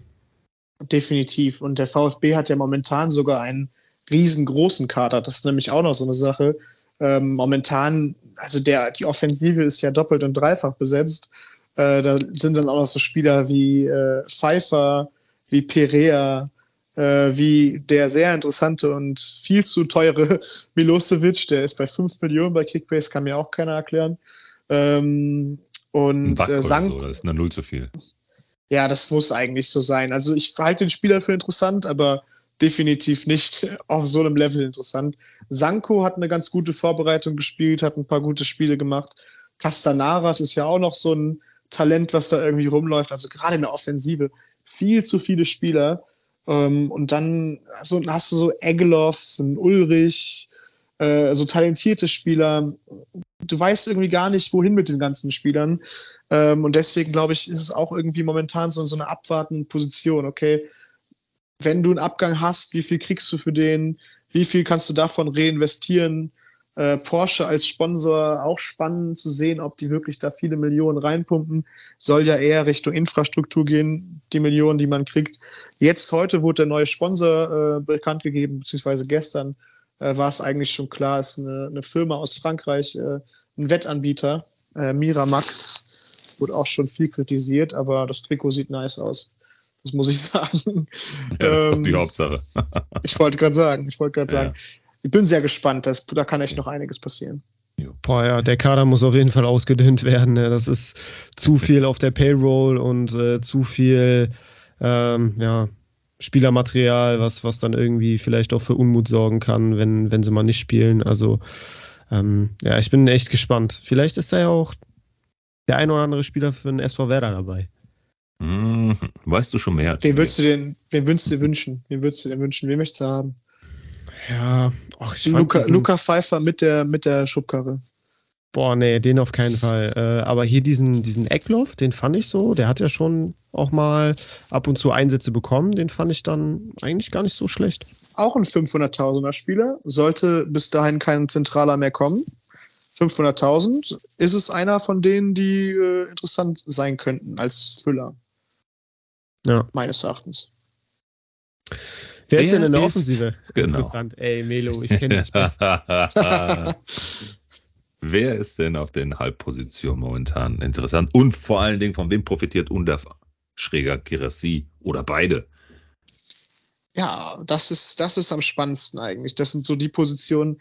[SPEAKER 3] Definitiv. Und der VfB hat ja momentan sogar einen riesengroßen Kader. Das ist nämlich auch noch so eine Sache. Ähm, momentan, also der, die Offensive ist ja doppelt und dreifach besetzt. Äh, da sind dann auch noch so Spieler wie äh, Pfeiffer, wie Perea, äh, wie der sehr interessante und viel zu teure Milosevic, der ist bei 5 Millionen bei Kickbase, kann mir auch keiner erklären. Ähm, und
[SPEAKER 2] äh, Sang. So, das ist eine Null zu viel.
[SPEAKER 3] Ja, das muss eigentlich so sein. Also ich halte den Spieler für interessant, aber definitiv nicht auf so einem Level interessant. Sanko hat eine ganz gute Vorbereitung gespielt, hat ein paar gute Spiele gemacht. Castanaras ist ja auch noch so ein Talent, was da irgendwie rumläuft. Also gerade in der Offensive viel zu viele Spieler. Ähm, und dann also, hast du so Egelov, Ulrich, äh, so talentierte Spieler. Du weißt irgendwie gar nicht, wohin mit den ganzen Spielern. Ähm, und deswegen glaube ich, ist es auch irgendwie momentan so, so eine abwartende Position. Okay, wenn du einen Abgang hast, wie viel kriegst du für den? Wie viel kannst du davon reinvestieren? Äh, Porsche als Sponsor auch spannend zu sehen, ob die wirklich da viele Millionen reinpumpen. Soll ja eher Richtung Infrastruktur gehen, die Millionen, die man kriegt. Jetzt heute wurde der neue Sponsor äh, bekannt gegeben, beziehungsweise gestern äh, war es eigentlich schon klar, es ist eine, eine Firma aus Frankreich, äh, ein Wettanbieter, äh, Miramax, wurde auch schon viel kritisiert, aber das Trikot sieht nice aus. Das muss ich sagen.
[SPEAKER 2] Ja, das ist doch die ähm, Hauptsache.
[SPEAKER 3] ich wollte gerade sagen, ich wollte gerade ja. sagen, ich bin sehr gespannt, das, da kann echt noch einiges passieren.
[SPEAKER 4] Boah, ja, der Kader muss auf jeden Fall ausgedünnt werden. Ne? Das ist zu viel auf der Payroll und äh, zu viel, ähm, ja, Spielermaterial, was, was dann irgendwie vielleicht auch für Unmut sorgen kann, wenn, wenn sie mal nicht spielen. Also ähm, ja, ich bin echt gespannt. Vielleicht ist da ja auch der ein oder andere Spieler für den SV Werder dabei.
[SPEAKER 2] Hm, weißt du schon mehr?
[SPEAKER 3] Wen würdest du denn, wen würdest du dir wünschen? Wen würdest du dir wünschen? Wen möchtest du haben?
[SPEAKER 4] Ja, ach, ich
[SPEAKER 3] Luca, Luca Pfeiffer mit der, mit der Schubkarre.
[SPEAKER 4] Boah, nee, den auf keinen Fall. Äh, aber hier diesen, diesen Eckloff, den fand ich so. Der hat ja schon auch mal ab und zu Einsätze bekommen. Den fand ich dann eigentlich gar nicht so schlecht.
[SPEAKER 3] Auch ein 500.000er Spieler. Sollte bis dahin kein Zentraler mehr kommen. 500.000. Ist es einer von denen, die äh, interessant sein könnten als Füller?
[SPEAKER 4] Ja.
[SPEAKER 3] Meines Erachtens.
[SPEAKER 4] Wer ist denn in der Offensive?
[SPEAKER 2] Genau.
[SPEAKER 4] Interessant. Ey, Melo, ich kenne dich best.
[SPEAKER 2] Wer ist denn auf den Halbpositionen momentan interessant? Und vor allen Dingen, von wem profitiert Undaf, Schräger, Girassi oder beide?
[SPEAKER 3] Ja, das ist, das ist am spannendsten eigentlich. Das sind so die Positionen,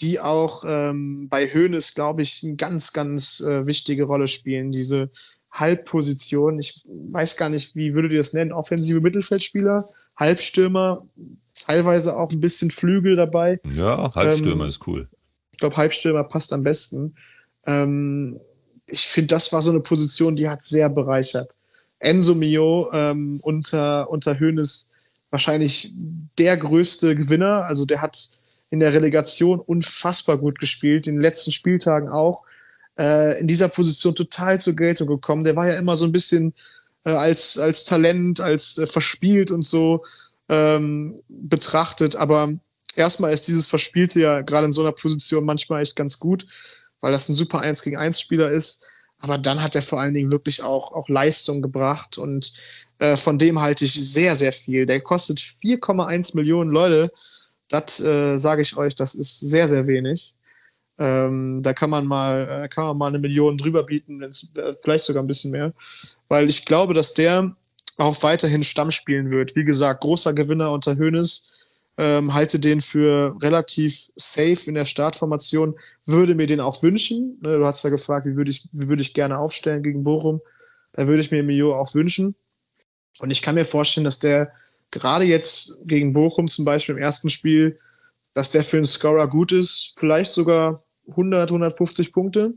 [SPEAKER 3] die auch ähm, bei Hoeneß, glaube ich, eine ganz, ganz äh, wichtige Rolle spielen. Diese Halbposition, ich weiß gar nicht, wie würdet ihr das nennen? Offensive Mittelfeldspieler, Halbstürmer, teilweise auch ein bisschen Flügel dabei.
[SPEAKER 2] Ja, Halbstürmer ähm, ist cool.
[SPEAKER 3] Ich glaube, Halbstürmer passt am besten. Ähm, ich finde, das war so eine Position, die hat sehr bereichert. Enzo Mio ähm, unter, unter Hoeneß wahrscheinlich der größte Gewinner. Also der hat in der Relegation unfassbar gut gespielt, in den letzten Spieltagen auch. Äh, in dieser Position total zur Geltung gekommen. Der war ja immer so ein bisschen äh, als, als Talent, als äh, verspielt und so ähm, betrachtet. Aber erstmal ist dieses Verspielte ja gerade in so einer Position manchmal echt ganz gut, weil das ein super 1 gegen 1 Spieler ist. Aber dann hat er vor allen Dingen wirklich auch, auch Leistung gebracht und äh, von dem halte ich sehr, sehr viel. Der kostet 4,1 Millionen Leute. Das äh, sage ich euch, das ist sehr, sehr wenig. Ähm, da kann man mal, äh, kann man mal eine Million drüber bieten, äh, vielleicht sogar ein bisschen mehr. Weil ich glaube, dass der auch weiterhin Stamm spielen wird. Wie gesagt, großer Gewinner unter Hönes ähm, halte den für relativ safe in der Startformation, würde mir den auch wünschen. Ne, du hast ja gefragt, wie würde ich, wie würde ich gerne aufstellen gegen Bochum. Da würde ich mir Mio auch wünschen. Und ich kann mir vorstellen, dass der gerade jetzt gegen Bochum zum Beispiel im ersten Spiel, dass der für einen Scorer gut ist, vielleicht sogar 100, 150 Punkte.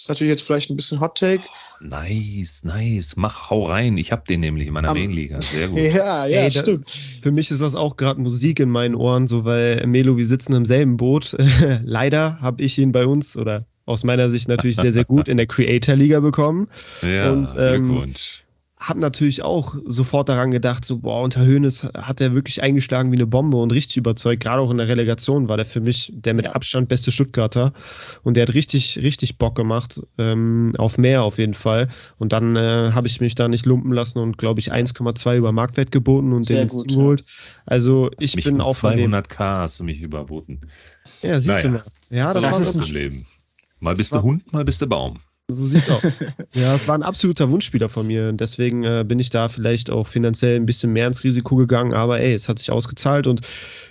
[SPEAKER 3] Ist natürlich jetzt vielleicht ein bisschen Hot Take.
[SPEAKER 2] Nice, nice. Mach, hau rein. Ich habe den nämlich in meiner Mainliga. Sehr gut.
[SPEAKER 3] ja, ja, Ey, stimmt. Da,
[SPEAKER 4] für mich ist das auch gerade Musik in meinen Ohren, so weil Melo, wir sitzen im selben Boot. Leider habe ich ihn bei uns oder aus meiner Sicht natürlich sehr, sehr gut in der Creator Liga bekommen.
[SPEAKER 2] Ja, Und, ähm, Glückwunsch
[SPEAKER 4] habe natürlich auch sofort daran gedacht, so, boah, unter Hönes hat er wirklich eingeschlagen wie eine Bombe und richtig überzeugt. Gerade auch in der Relegation war der für mich der mit ja. Abstand beste Stuttgarter. Und der hat richtig, richtig Bock gemacht, ähm, auf mehr auf jeden Fall. Und dann äh, habe ich mich da nicht lumpen lassen und, glaube ich, 1,2 über Marktwert geboten und Sehr den gut, geholt. Also ich
[SPEAKER 2] mich
[SPEAKER 4] bin auch
[SPEAKER 2] 200k hast du mich überboten.
[SPEAKER 4] Ja, siehst naja. du mal. Ja,
[SPEAKER 2] das, das war ist das Leben. Mal bist du Hund, mal bist du Baum.
[SPEAKER 4] So sieht's aus. ja, es war ein absoluter Wunschspieler von mir. Deswegen äh, bin ich da vielleicht auch finanziell ein bisschen mehr ins Risiko gegangen. Aber ey, es hat sich ausgezahlt. Und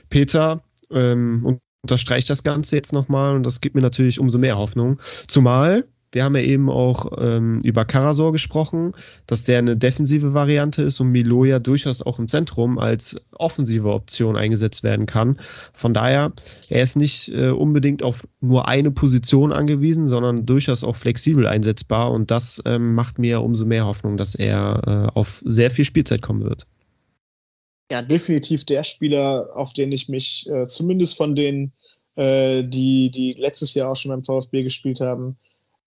[SPEAKER 4] Peter ähm, unterstreicht das Ganze jetzt nochmal. Und das gibt mir natürlich umso mehr Hoffnung. Zumal wir haben ja eben auch ähm, über Karasor gesprochen, dass der eine defensive Variante ist und Milo ja durchaus auch im Zentrum als offensive Option eingesetzt werden kann. Von daher, er ist nicht äh, unbedingt auf nur eine Position angewiesen, sondern durchaus auch flexibel einsetzbar und das ähm, macht mir umso mehr Hoffnung, dass er äh, auf sehr viel Spielzeit kommen wird.
[SPEAKER 3] Ja, definitiv der Spieler, auf den ich mich äh, zumindest von denen, äh, die, die letztes Jahr auch schon beim VfB gespielt haben,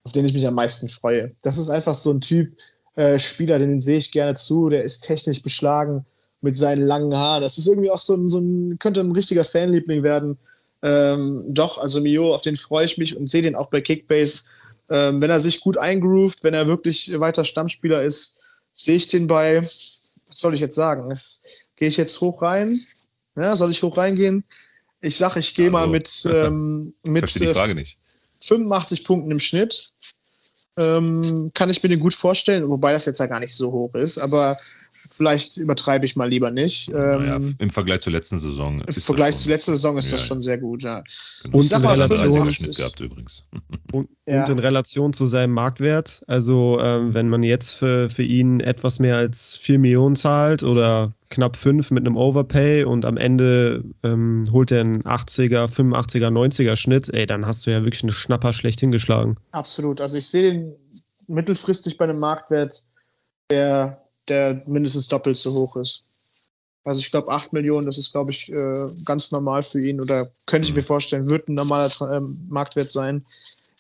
[SPEAKER 3] auf den ich mich am meisten freue. Das ist einfach so ein Typ äh, Spieler, den sehe ich gerne zu. Der ist technisch beschlagen mit seinen langen Haaren. Das ist irgendwie auch so ein, so ein könnte ein richtiger Fanliebling werden. Ähm, doch, also Mio, auf den freue ich mich und sehe den auch bei Kickbase. Ähm, wenn er sich gut eingroovt, wenn er wirklich weiter Stammspieler ist, sehe ich den bei, was soll ich jetzt sagen? Gehe ich jetzt hoch rein? Ja, soll ich hoch reingehen? Ich sage, ich gehe mal mit, ähm, mit
[SPEAKER 2] die Frage nicht.
[SPEAKER 3] 85 Punkten im Schnitt. Ähm, kann ich mir den gut vorstellen, wobei das jetzt ja gar nicht so hoch ist. Aber vielleicht übertreibe ich mal lieber nicht.
[SPEAKER 2] Naja, ähm, Im Vergleich zur letzten Saison.
[SPEAKER 3] Im Vergleich zur letzten Saison ist ja, das schon sehr gut, ja.
[SPEAKER 4] Genau. Und, in Relation, gehabt, übrigens. Und, ja. und, in Relation zu seinem Marktwert, also ähm, wenn man jetzt für, für ihn etwas mehr als 4 Millionen zahlt oder knapp 5 mit einem Overpay und am Ende ähm, holt er einen 80er, 85er, 90er Schnitt, ey, dann hast du ja wirklich eine Schnapper schlecht hingeschlagen.
[SPEAKER 3] Absolut. Also ich sehe den mittelfristig bei einem Marktwert, der, der mindestens doppelt so hoch ist. Also ich glaube, 8 Millionen, das ist, glaube ich, äh, ganz normal für ihn oder könnte ich mir vorstellen, wird ein normaler äh, Marktwert sein.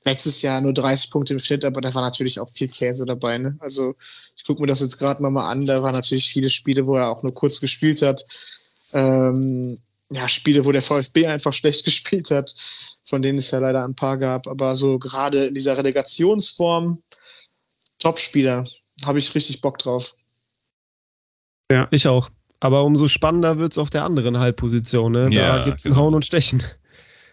[SPEAKER 3] Letztes Jahr nur 30 Punkte im Schnitt, aber da war natürlich auch viel Käse dabei. Ne? Also ich gucke mir das jetzt gerade mal an, da waren natürlich viele Spiele, wo er auch nur kurz gespielt hat. Ähm, ja, Spiele, wo der VfB einfach schlecht gespielt hat, von denen es ja leider ein paar gab. Aber so gerade in dieser Relegationsform, Top-Spieler, habe ich richtig Bock drauf.
[SPEAKER 4] Ja, ich auch. Aber umso spannender wird es auf der anderen Halbposition. Ne? Da ja, gibt es genau. ein Hauen und Stechen.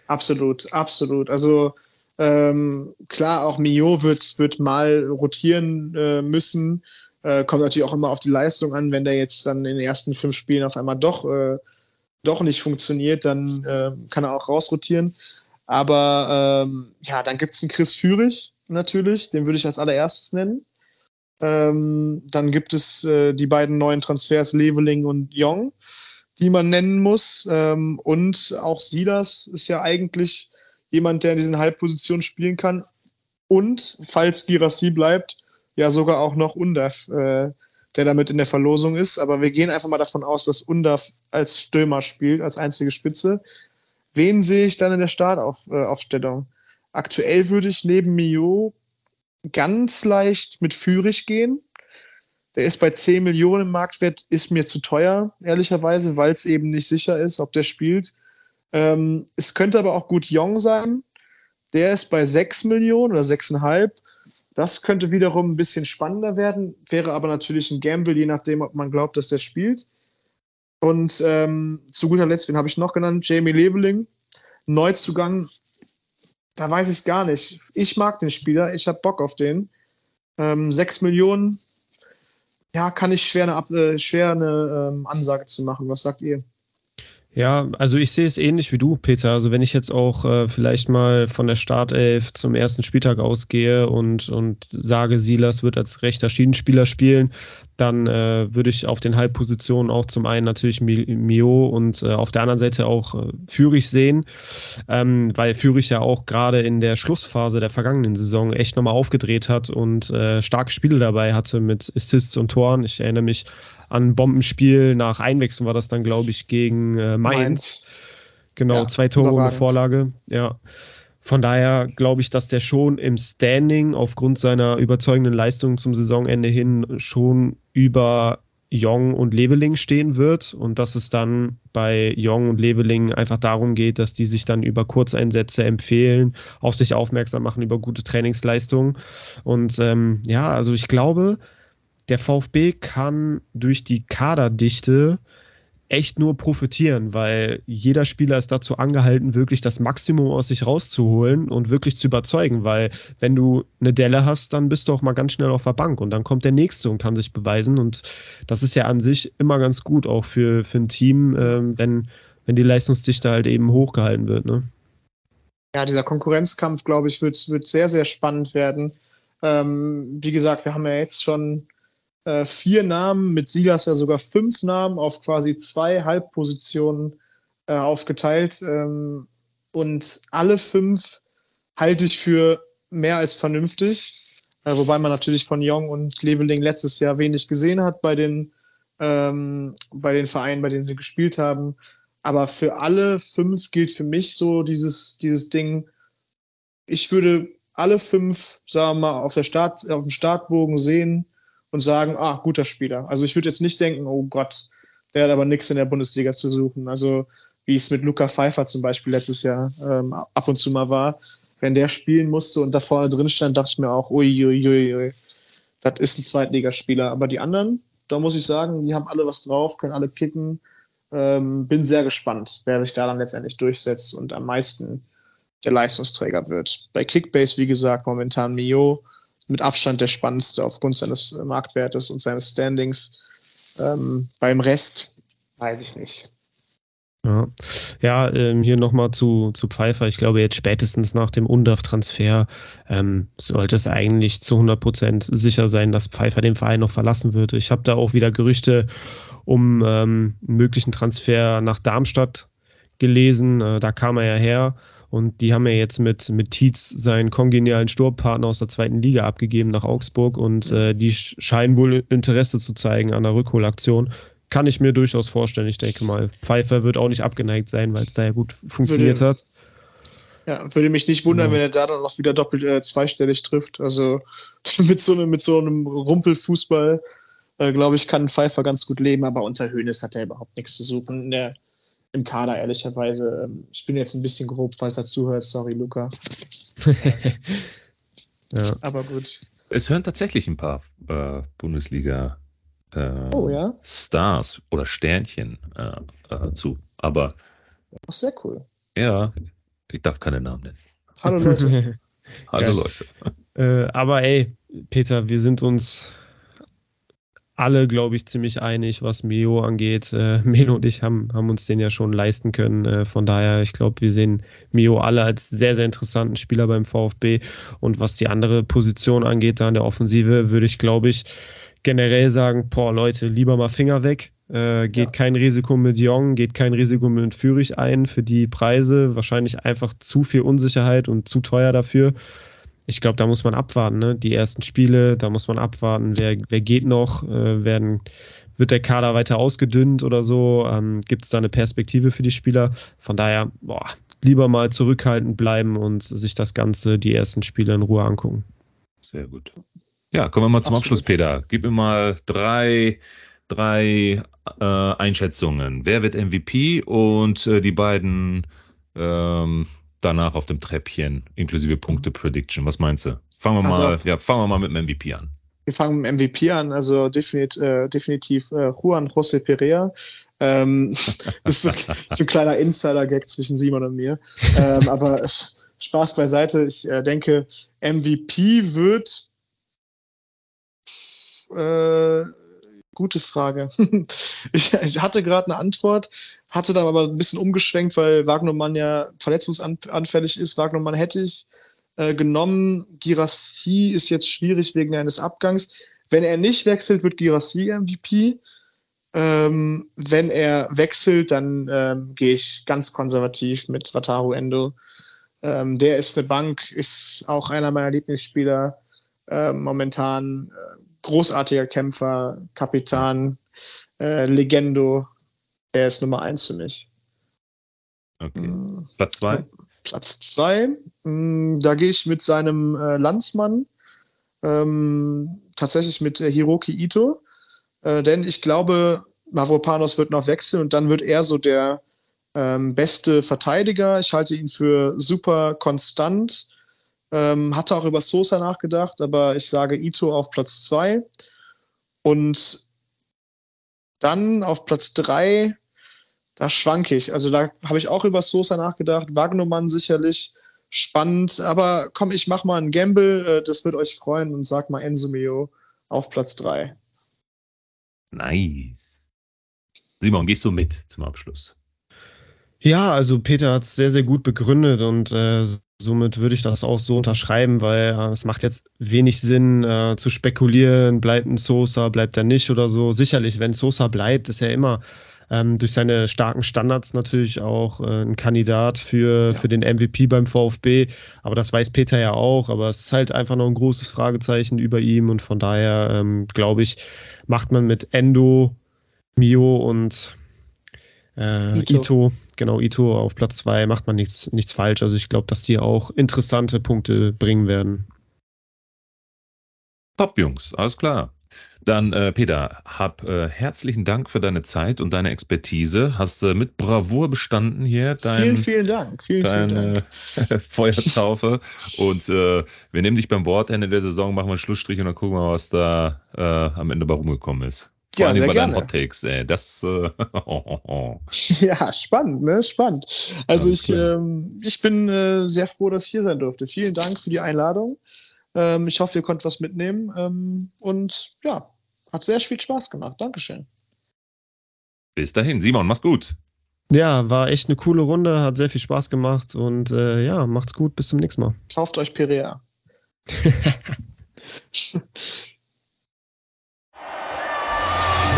[SPEAKER 3] Absolut, absolut. Also ähm, klar, auch Mio wird, wird mal rotieren äh, müssen. Äh, kommt natürlich auch immer auf die Leistung an. Wenn der jetzt dann in den ersten fünf Spielen auf einmal doch, äh, doch nicht funktioniert, dann äh, kann er auch rausrotieren. Aber ähm, ja, dann gibt es einen Chris Führig natürlich, den würde ich als allererstes nennen. Ähm, dann gibt es äh, die beiden neuen Transfers, Leveling und Young, die man nennen muss. Ähm, und auch Silas ist ja eigentlich jemand, der in diesen Halbpositionen spielen kann. Und falls Girassi bleibt, ja sogar auch noch Undaf, äh, der damit in der Verlosung ist. Aber wir gehen einfach mal davon aus, dass Undaf als Stürmer spielt, als einzige Spitze. Wen sehe ich dann in der Startaufstellung? Äh, Aktuell würde ich neben Mio ganz leicht mit Führig gehen. Der ist bei 10 Millionen im Marktwert, ist mir zu teuer, ehrlicherweise, weil es eben nicht sicher ist, ob der spielt. Ähm, es könnte aber auch gut Jong sein. Der ist bei 6 Millionen oder 6,5. Das könnte wiederum ein bisschen spannender werden, wäre aber natürlich ein Gamble, je nachdem, ob man glaubt, dass der spielt. Und ähm, zu guter Letzt, den habe ich noch genannt, Jamie Leveling, Neuzugang. Da weiß ich gar nicht. Ich mag den Spieler, ich habe Bock auf den. Ähm, 6 Millionen, ja, kann ich schwer eine, äh, schwer eine ähm, Ansage zu machen. Was sagt ihr?
[SPEAKER 4] Ja, also ich sehe es ähnlich wie du, Peter. Also wenn ich jetzt auch äh, vielleicht mal von der Startelf zum ersten Spieltag ausgehe und, und sage, Silas wird als rechter Schiedenspieler spielen, dann äh, würde ich auf den Halbpositionen auch zum einen natürlich Mio und äh, auf der anderen Seite auch äh, Fürich sehen, ähm, weil Fürich ja auch gerade in der Schlussphase der vergangenen Saison echt nochmal aufgedreht hat und äh, starke Spiele dabei hatte mit Assists und Toren. Ich erinnere mich an Bombenspiel nach Einwechslung war das dann, glaube ich, gegen äh, Mainz. Mainz. Genau, ja, zwei Tore eine Vorlage. Ja. Von daher glaube ich, dass der schon im Standing aufgrund seiner überzeugenden Leistung zum Saisonende hin schon über Jong und Leveling stehen wird und dass es dann bei Jong und Leveling einfach darum geht, dass die sich dann über Kurzeinsätze empfehlen, auf sich aufmerksam machen über gute Trainingsleistungen. Und ähm, ja, also ich glaube, der VfB kann durch die Kaderdichte echt nur profitieren, weil jeder Spieler ist dazu angehalten, wirklich das Maximum aus sich rauszuholen und wirklich zu überzeugen, weil wenn du eine Delle hast, dann bist du auch mal ganz schnell auf der Bank und dann kommt der Nächste und kann sich beweisen und das ist ja an sich immer ganz gut, auch für, für ein Team, äh, wenn, wenn die Leistungsdichte halt eben hochgehalten wird. Ne?
[SPEAKER 3] Ja, dieser Konkurrenzkampf, glaube ich, wird, wird sehr, sehr spannend werden. Ähm, wie gesagt, wir haben ja jetzt schon äh, vier Namen, mit Silas ja sogar fünf Namen auf quasi zwei Halbpositionen äh, aufgeteilt. Ähm, und alle fünf halte ich für mehr als vernünftig. Äh, wobei man natürlich von Jong und Leveling letztes Jahr wenig gesehen hat bei den, ähm, bei den Vereinen, bei denen sie gespielt haben. Aber für alle fünf gilt für mich so dieses, dieses Ding. Ich würde alle fünf, sagen wir mal, auf, der Start, auf dem Startbogen sehen und sagen, ah, guter Spieler. Also ich würde jetzt nicht denken, oh Gott, der hat aber nichts in der Bundesliga zu suchen. Also wie es mit Luca Pfeiffer zum Beispiel letztes Jahr ähm, ab und zu mal war. Wenn der spielen musste und da vorne drin stand, dachte ich mir auch, uiuiui, ui, ui, das ist ein Zweitligaspieler. Aber die anderen, da muss ich sagen, die haben alle was drauf, können alle kicken. Ähm, bin sehr gespannt, wer sich da dann letztendlich durchsetzt und am meisten der Leistungsträger wird. Bei Kickbase, wie gesagt, momentan Mio, mit Abstand der spannendste aufgrund seines äh, Marktwertes und seines Standings. Ähm, beim Rest weiß ich nicht.
[SPEAKER 4] Ja, ja ähm, hier nochmal zu, zu Pfeiffer. Ich glaube, jetzt spätestens nach dem UNDAF-Transfer ähm, sollte es eigentlich zu 100 Prozent sicher sein, dass Pfeiffer den Verein noch verlassen würde. Ich habe da auch wieder Gerüchte um ähm, einen möglichen Transfer nach Darmstadt gelesen. Äh, da kam er ja her. Und die haben ja jetzt mit, mit Tietz seinen kongenialen Sturmpartner aus der zweiten Liga abgegeben nach Augsburg und äh, die scheinen wohl Interesse zu zeigen an der Rückholaktion kann ich mir durchaus vorstellen. Ich denke mal, Pfeiffer wird auch nicht abgeneigt sein, weil es da ja gut funktioniert
[SPEAKER 3] würde,
[SPEAKER 4] hat.
[SPEAKER 3] Ja, würde mich nicht wundern, ja. wenn er da dann noch wieder doppelt äh, zweistellig trifft. Also mit so, einem, mit so einem Rumpelfußball, äh, glaube ich, kann Pfeiffer ganz gut leben, aber unter Höhnes hat er überhaupt nichts zu suchen. Der, Im Kader, ehrlicherweise. Ähm, ich bin jetzt ein bisschen grob, falls er zuhört. Sorry, Luca.
[SPEAKER 2] ja. Aber gut. Es hören tatsächlich ein paar äh, Bundesliga- äh, oh, ja? Stars oder Sternchen äh, äh, zu. Aber.
[SPEAKER 3] Oh, sehr cool.
[SPEAKER 2] Ja, ich darf keine Namen nennen.
[SPEAKER 3] Hallo Leute.
[SPEAKER 2] Hallo Leute.
[SPEAKER 4] Äh, aber ey, Peter, wir sind uns alle, glaube ich, ziemlich einig, was Mio angeht. Äh, Melo und ich haben, haben uns den ja schon leisten können. Äh, von daher, ich glaube, wir sehen Mio alle als sehr, sehr interessanten Spieler beim VfB. Und was die andere Position angeht, da in der Offensive, würde ich, glaube ich, generell sagen, boah, Leute, lieber mal Finger weg. Äh, geht ja. kein Risiko mit Jong, geht kein Risiko mit Fürich ein für die Preise. Wahrscheinlich einfach zu viel Unsicherheit und zu teuer dafür. Ich glaube, da muss man abwarten. Ne? Die ersten Spiele, da muss man abwarten, wer, wer geht noch, äh, werden, wird der Kader weiter ausgedünnt oder so? Ähm, Gibt es da eine Perspektive für die Spieler? Von daher, boah, lieber mal zurückhaltend bleiben und sich das Ganze, die ersten Spiele in Ruhe angucken.
[SPEAKER 2] Sehr gut. Ja, kommen wir mal zum Absolut. Abschluss, Peter. Gib mir mal drei, drei äh, Einschätzungen. Wer wird MVP und äh, die beiden ähm, danach auf dem Treppchen, inklusive Punkte Prediction. Was meinst du? Fangen wir, mal, ja, fangen wir mal mit dem MVP an.
[SPEAKER 3] Wir fangen mit dem MVP an, also definit, äh, definitiv äh, Juan José Perea. Ähm, das ist so, so ein kleiner Insider-Gag zwischen Simon und mir. Ähm, aber Spaß beiseite. Ich äh, denke, MVP wird äh, gute Frage. ich, hatte gerade eine Antwort, hatte dann aber ein bisschen umgeschwenkt, weil Wagnermann ja verletzungsanfällig ist. Wagnermann hätte ich äh, genommen. Girassi ist jetzt schwierig wegen eines Abgangs. Wenn er nicht wechselt, wird Girassi MVP. Ähm, wenn er wechselt, dann ähm, gehe ich ganz konservativ mit Wataru Endo. Ähm, der ist eine Bank, ist auch einer meiner Lieblingsspieler äh, momentan. Äh, großartiger Kämpfer, Kapitan, äh, Legendo. Er ist Nummer eins für mich.
[SPEAKER 2] Okay. Mhm. Platz zwei?
[SPEAKER 3] Platz zwei, mh, da gehe ich mit seinem äh, Landsmann, ähm, tatsächlich mit äh, Hiroki Ito, äh, denn ich glaube, Mavropanos wird noch wechseln und dann wird er so der ähm, beste Verteidiger. Ich halte ihn für super konstant ähm, hatte auch über Sosa nachgedacht, aber ich sage Ito auf Platz 2. Und dann auf Platz 3, da schwanke ich. Also da habe ich auch über Sosa nachgedacht. Wagnermann sicherlich spannend. Aber komm, ich mache mal einen Gamble. Äh, das wird euch freuen und sag mal Enzo Mio auf Platz 3.
[SPEAKER 2] Nice. Simon, gehst du mit zum Abschluss?
[SPEAKER 4] Ja, also Peter hat es sehr, sehr gut begründet und äh, somit würde ich das auch so unterschreiben, weil äh, es macht jetzt wenig Sinn äh, zu spekulieren, bleibt ein Sosa, bleibt er nicht oder so. Sicherlich, wenn Sosa bleibt, ist er immer ähm, durch seine starken Standards natürlich auch äh, ein Kandidat für, ja. für den MVP beim VfB. Aber das weiß Peter ja auch. Aber es ist halt einfach noch ein großes Fragezeichen über ihm und von daher ähm, glaube ich, macht man mit Endo, Mio und äh, Ito. Ito. Genau, Ito auf Platz 2 macht man nichts, nichts falsch. Also ich glaube, dass die auch interessante Punkte bringen werden.
[SPEAKER 2] Top, Jungs, alles klar. Dann, äh, Peter, hab äh, herzlichen Dank für deine Zeit und deine Expertise. Hast äh, mit Bravour bestanden hier.
[SPEAKER 3] Dein, vielen, vielen Dank. Vielen,
[SPEAKER 2] deine vielen Dank. Feuertaufe. und äh, wir nehmen dich beim Wort. Ende der Saison machen wir einen Schlussstrich und dann gucken wir, was da äh, am Ende bei rumgekommen ist. Vor ja, allem bei gerne. deinen Hot Takes, ey. Das. Äh,
[SPEAKER 3] ja, spannend, ne? Spannend. Also ich, ähm, ich bin äh, sehr froh, dass ich hier sein durfte. Vielen Dank für die Einladung. Ähm, ich hoffe, ihr konntet was mitnehmen. Ähm, und ja, hat sehr viel Spaß gemacht. Dankeschön.
[SPEAKER 2] Bis dahin, Simon, mach's gut.
[SPEAKER 4] Ja, war echt eine coole Runde, hat sehr viel Spaß gemacht und äh, ja, macht's gut, bis zum nächsten Mal.
[SPEAKER 3] Kauft euch Perea.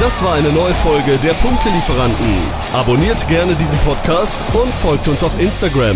[SPEAKER 1] Das war eine neue Folge der Punktelieferanten. Abonniert gerne diesen Podcast und folgt uns auf Instagram.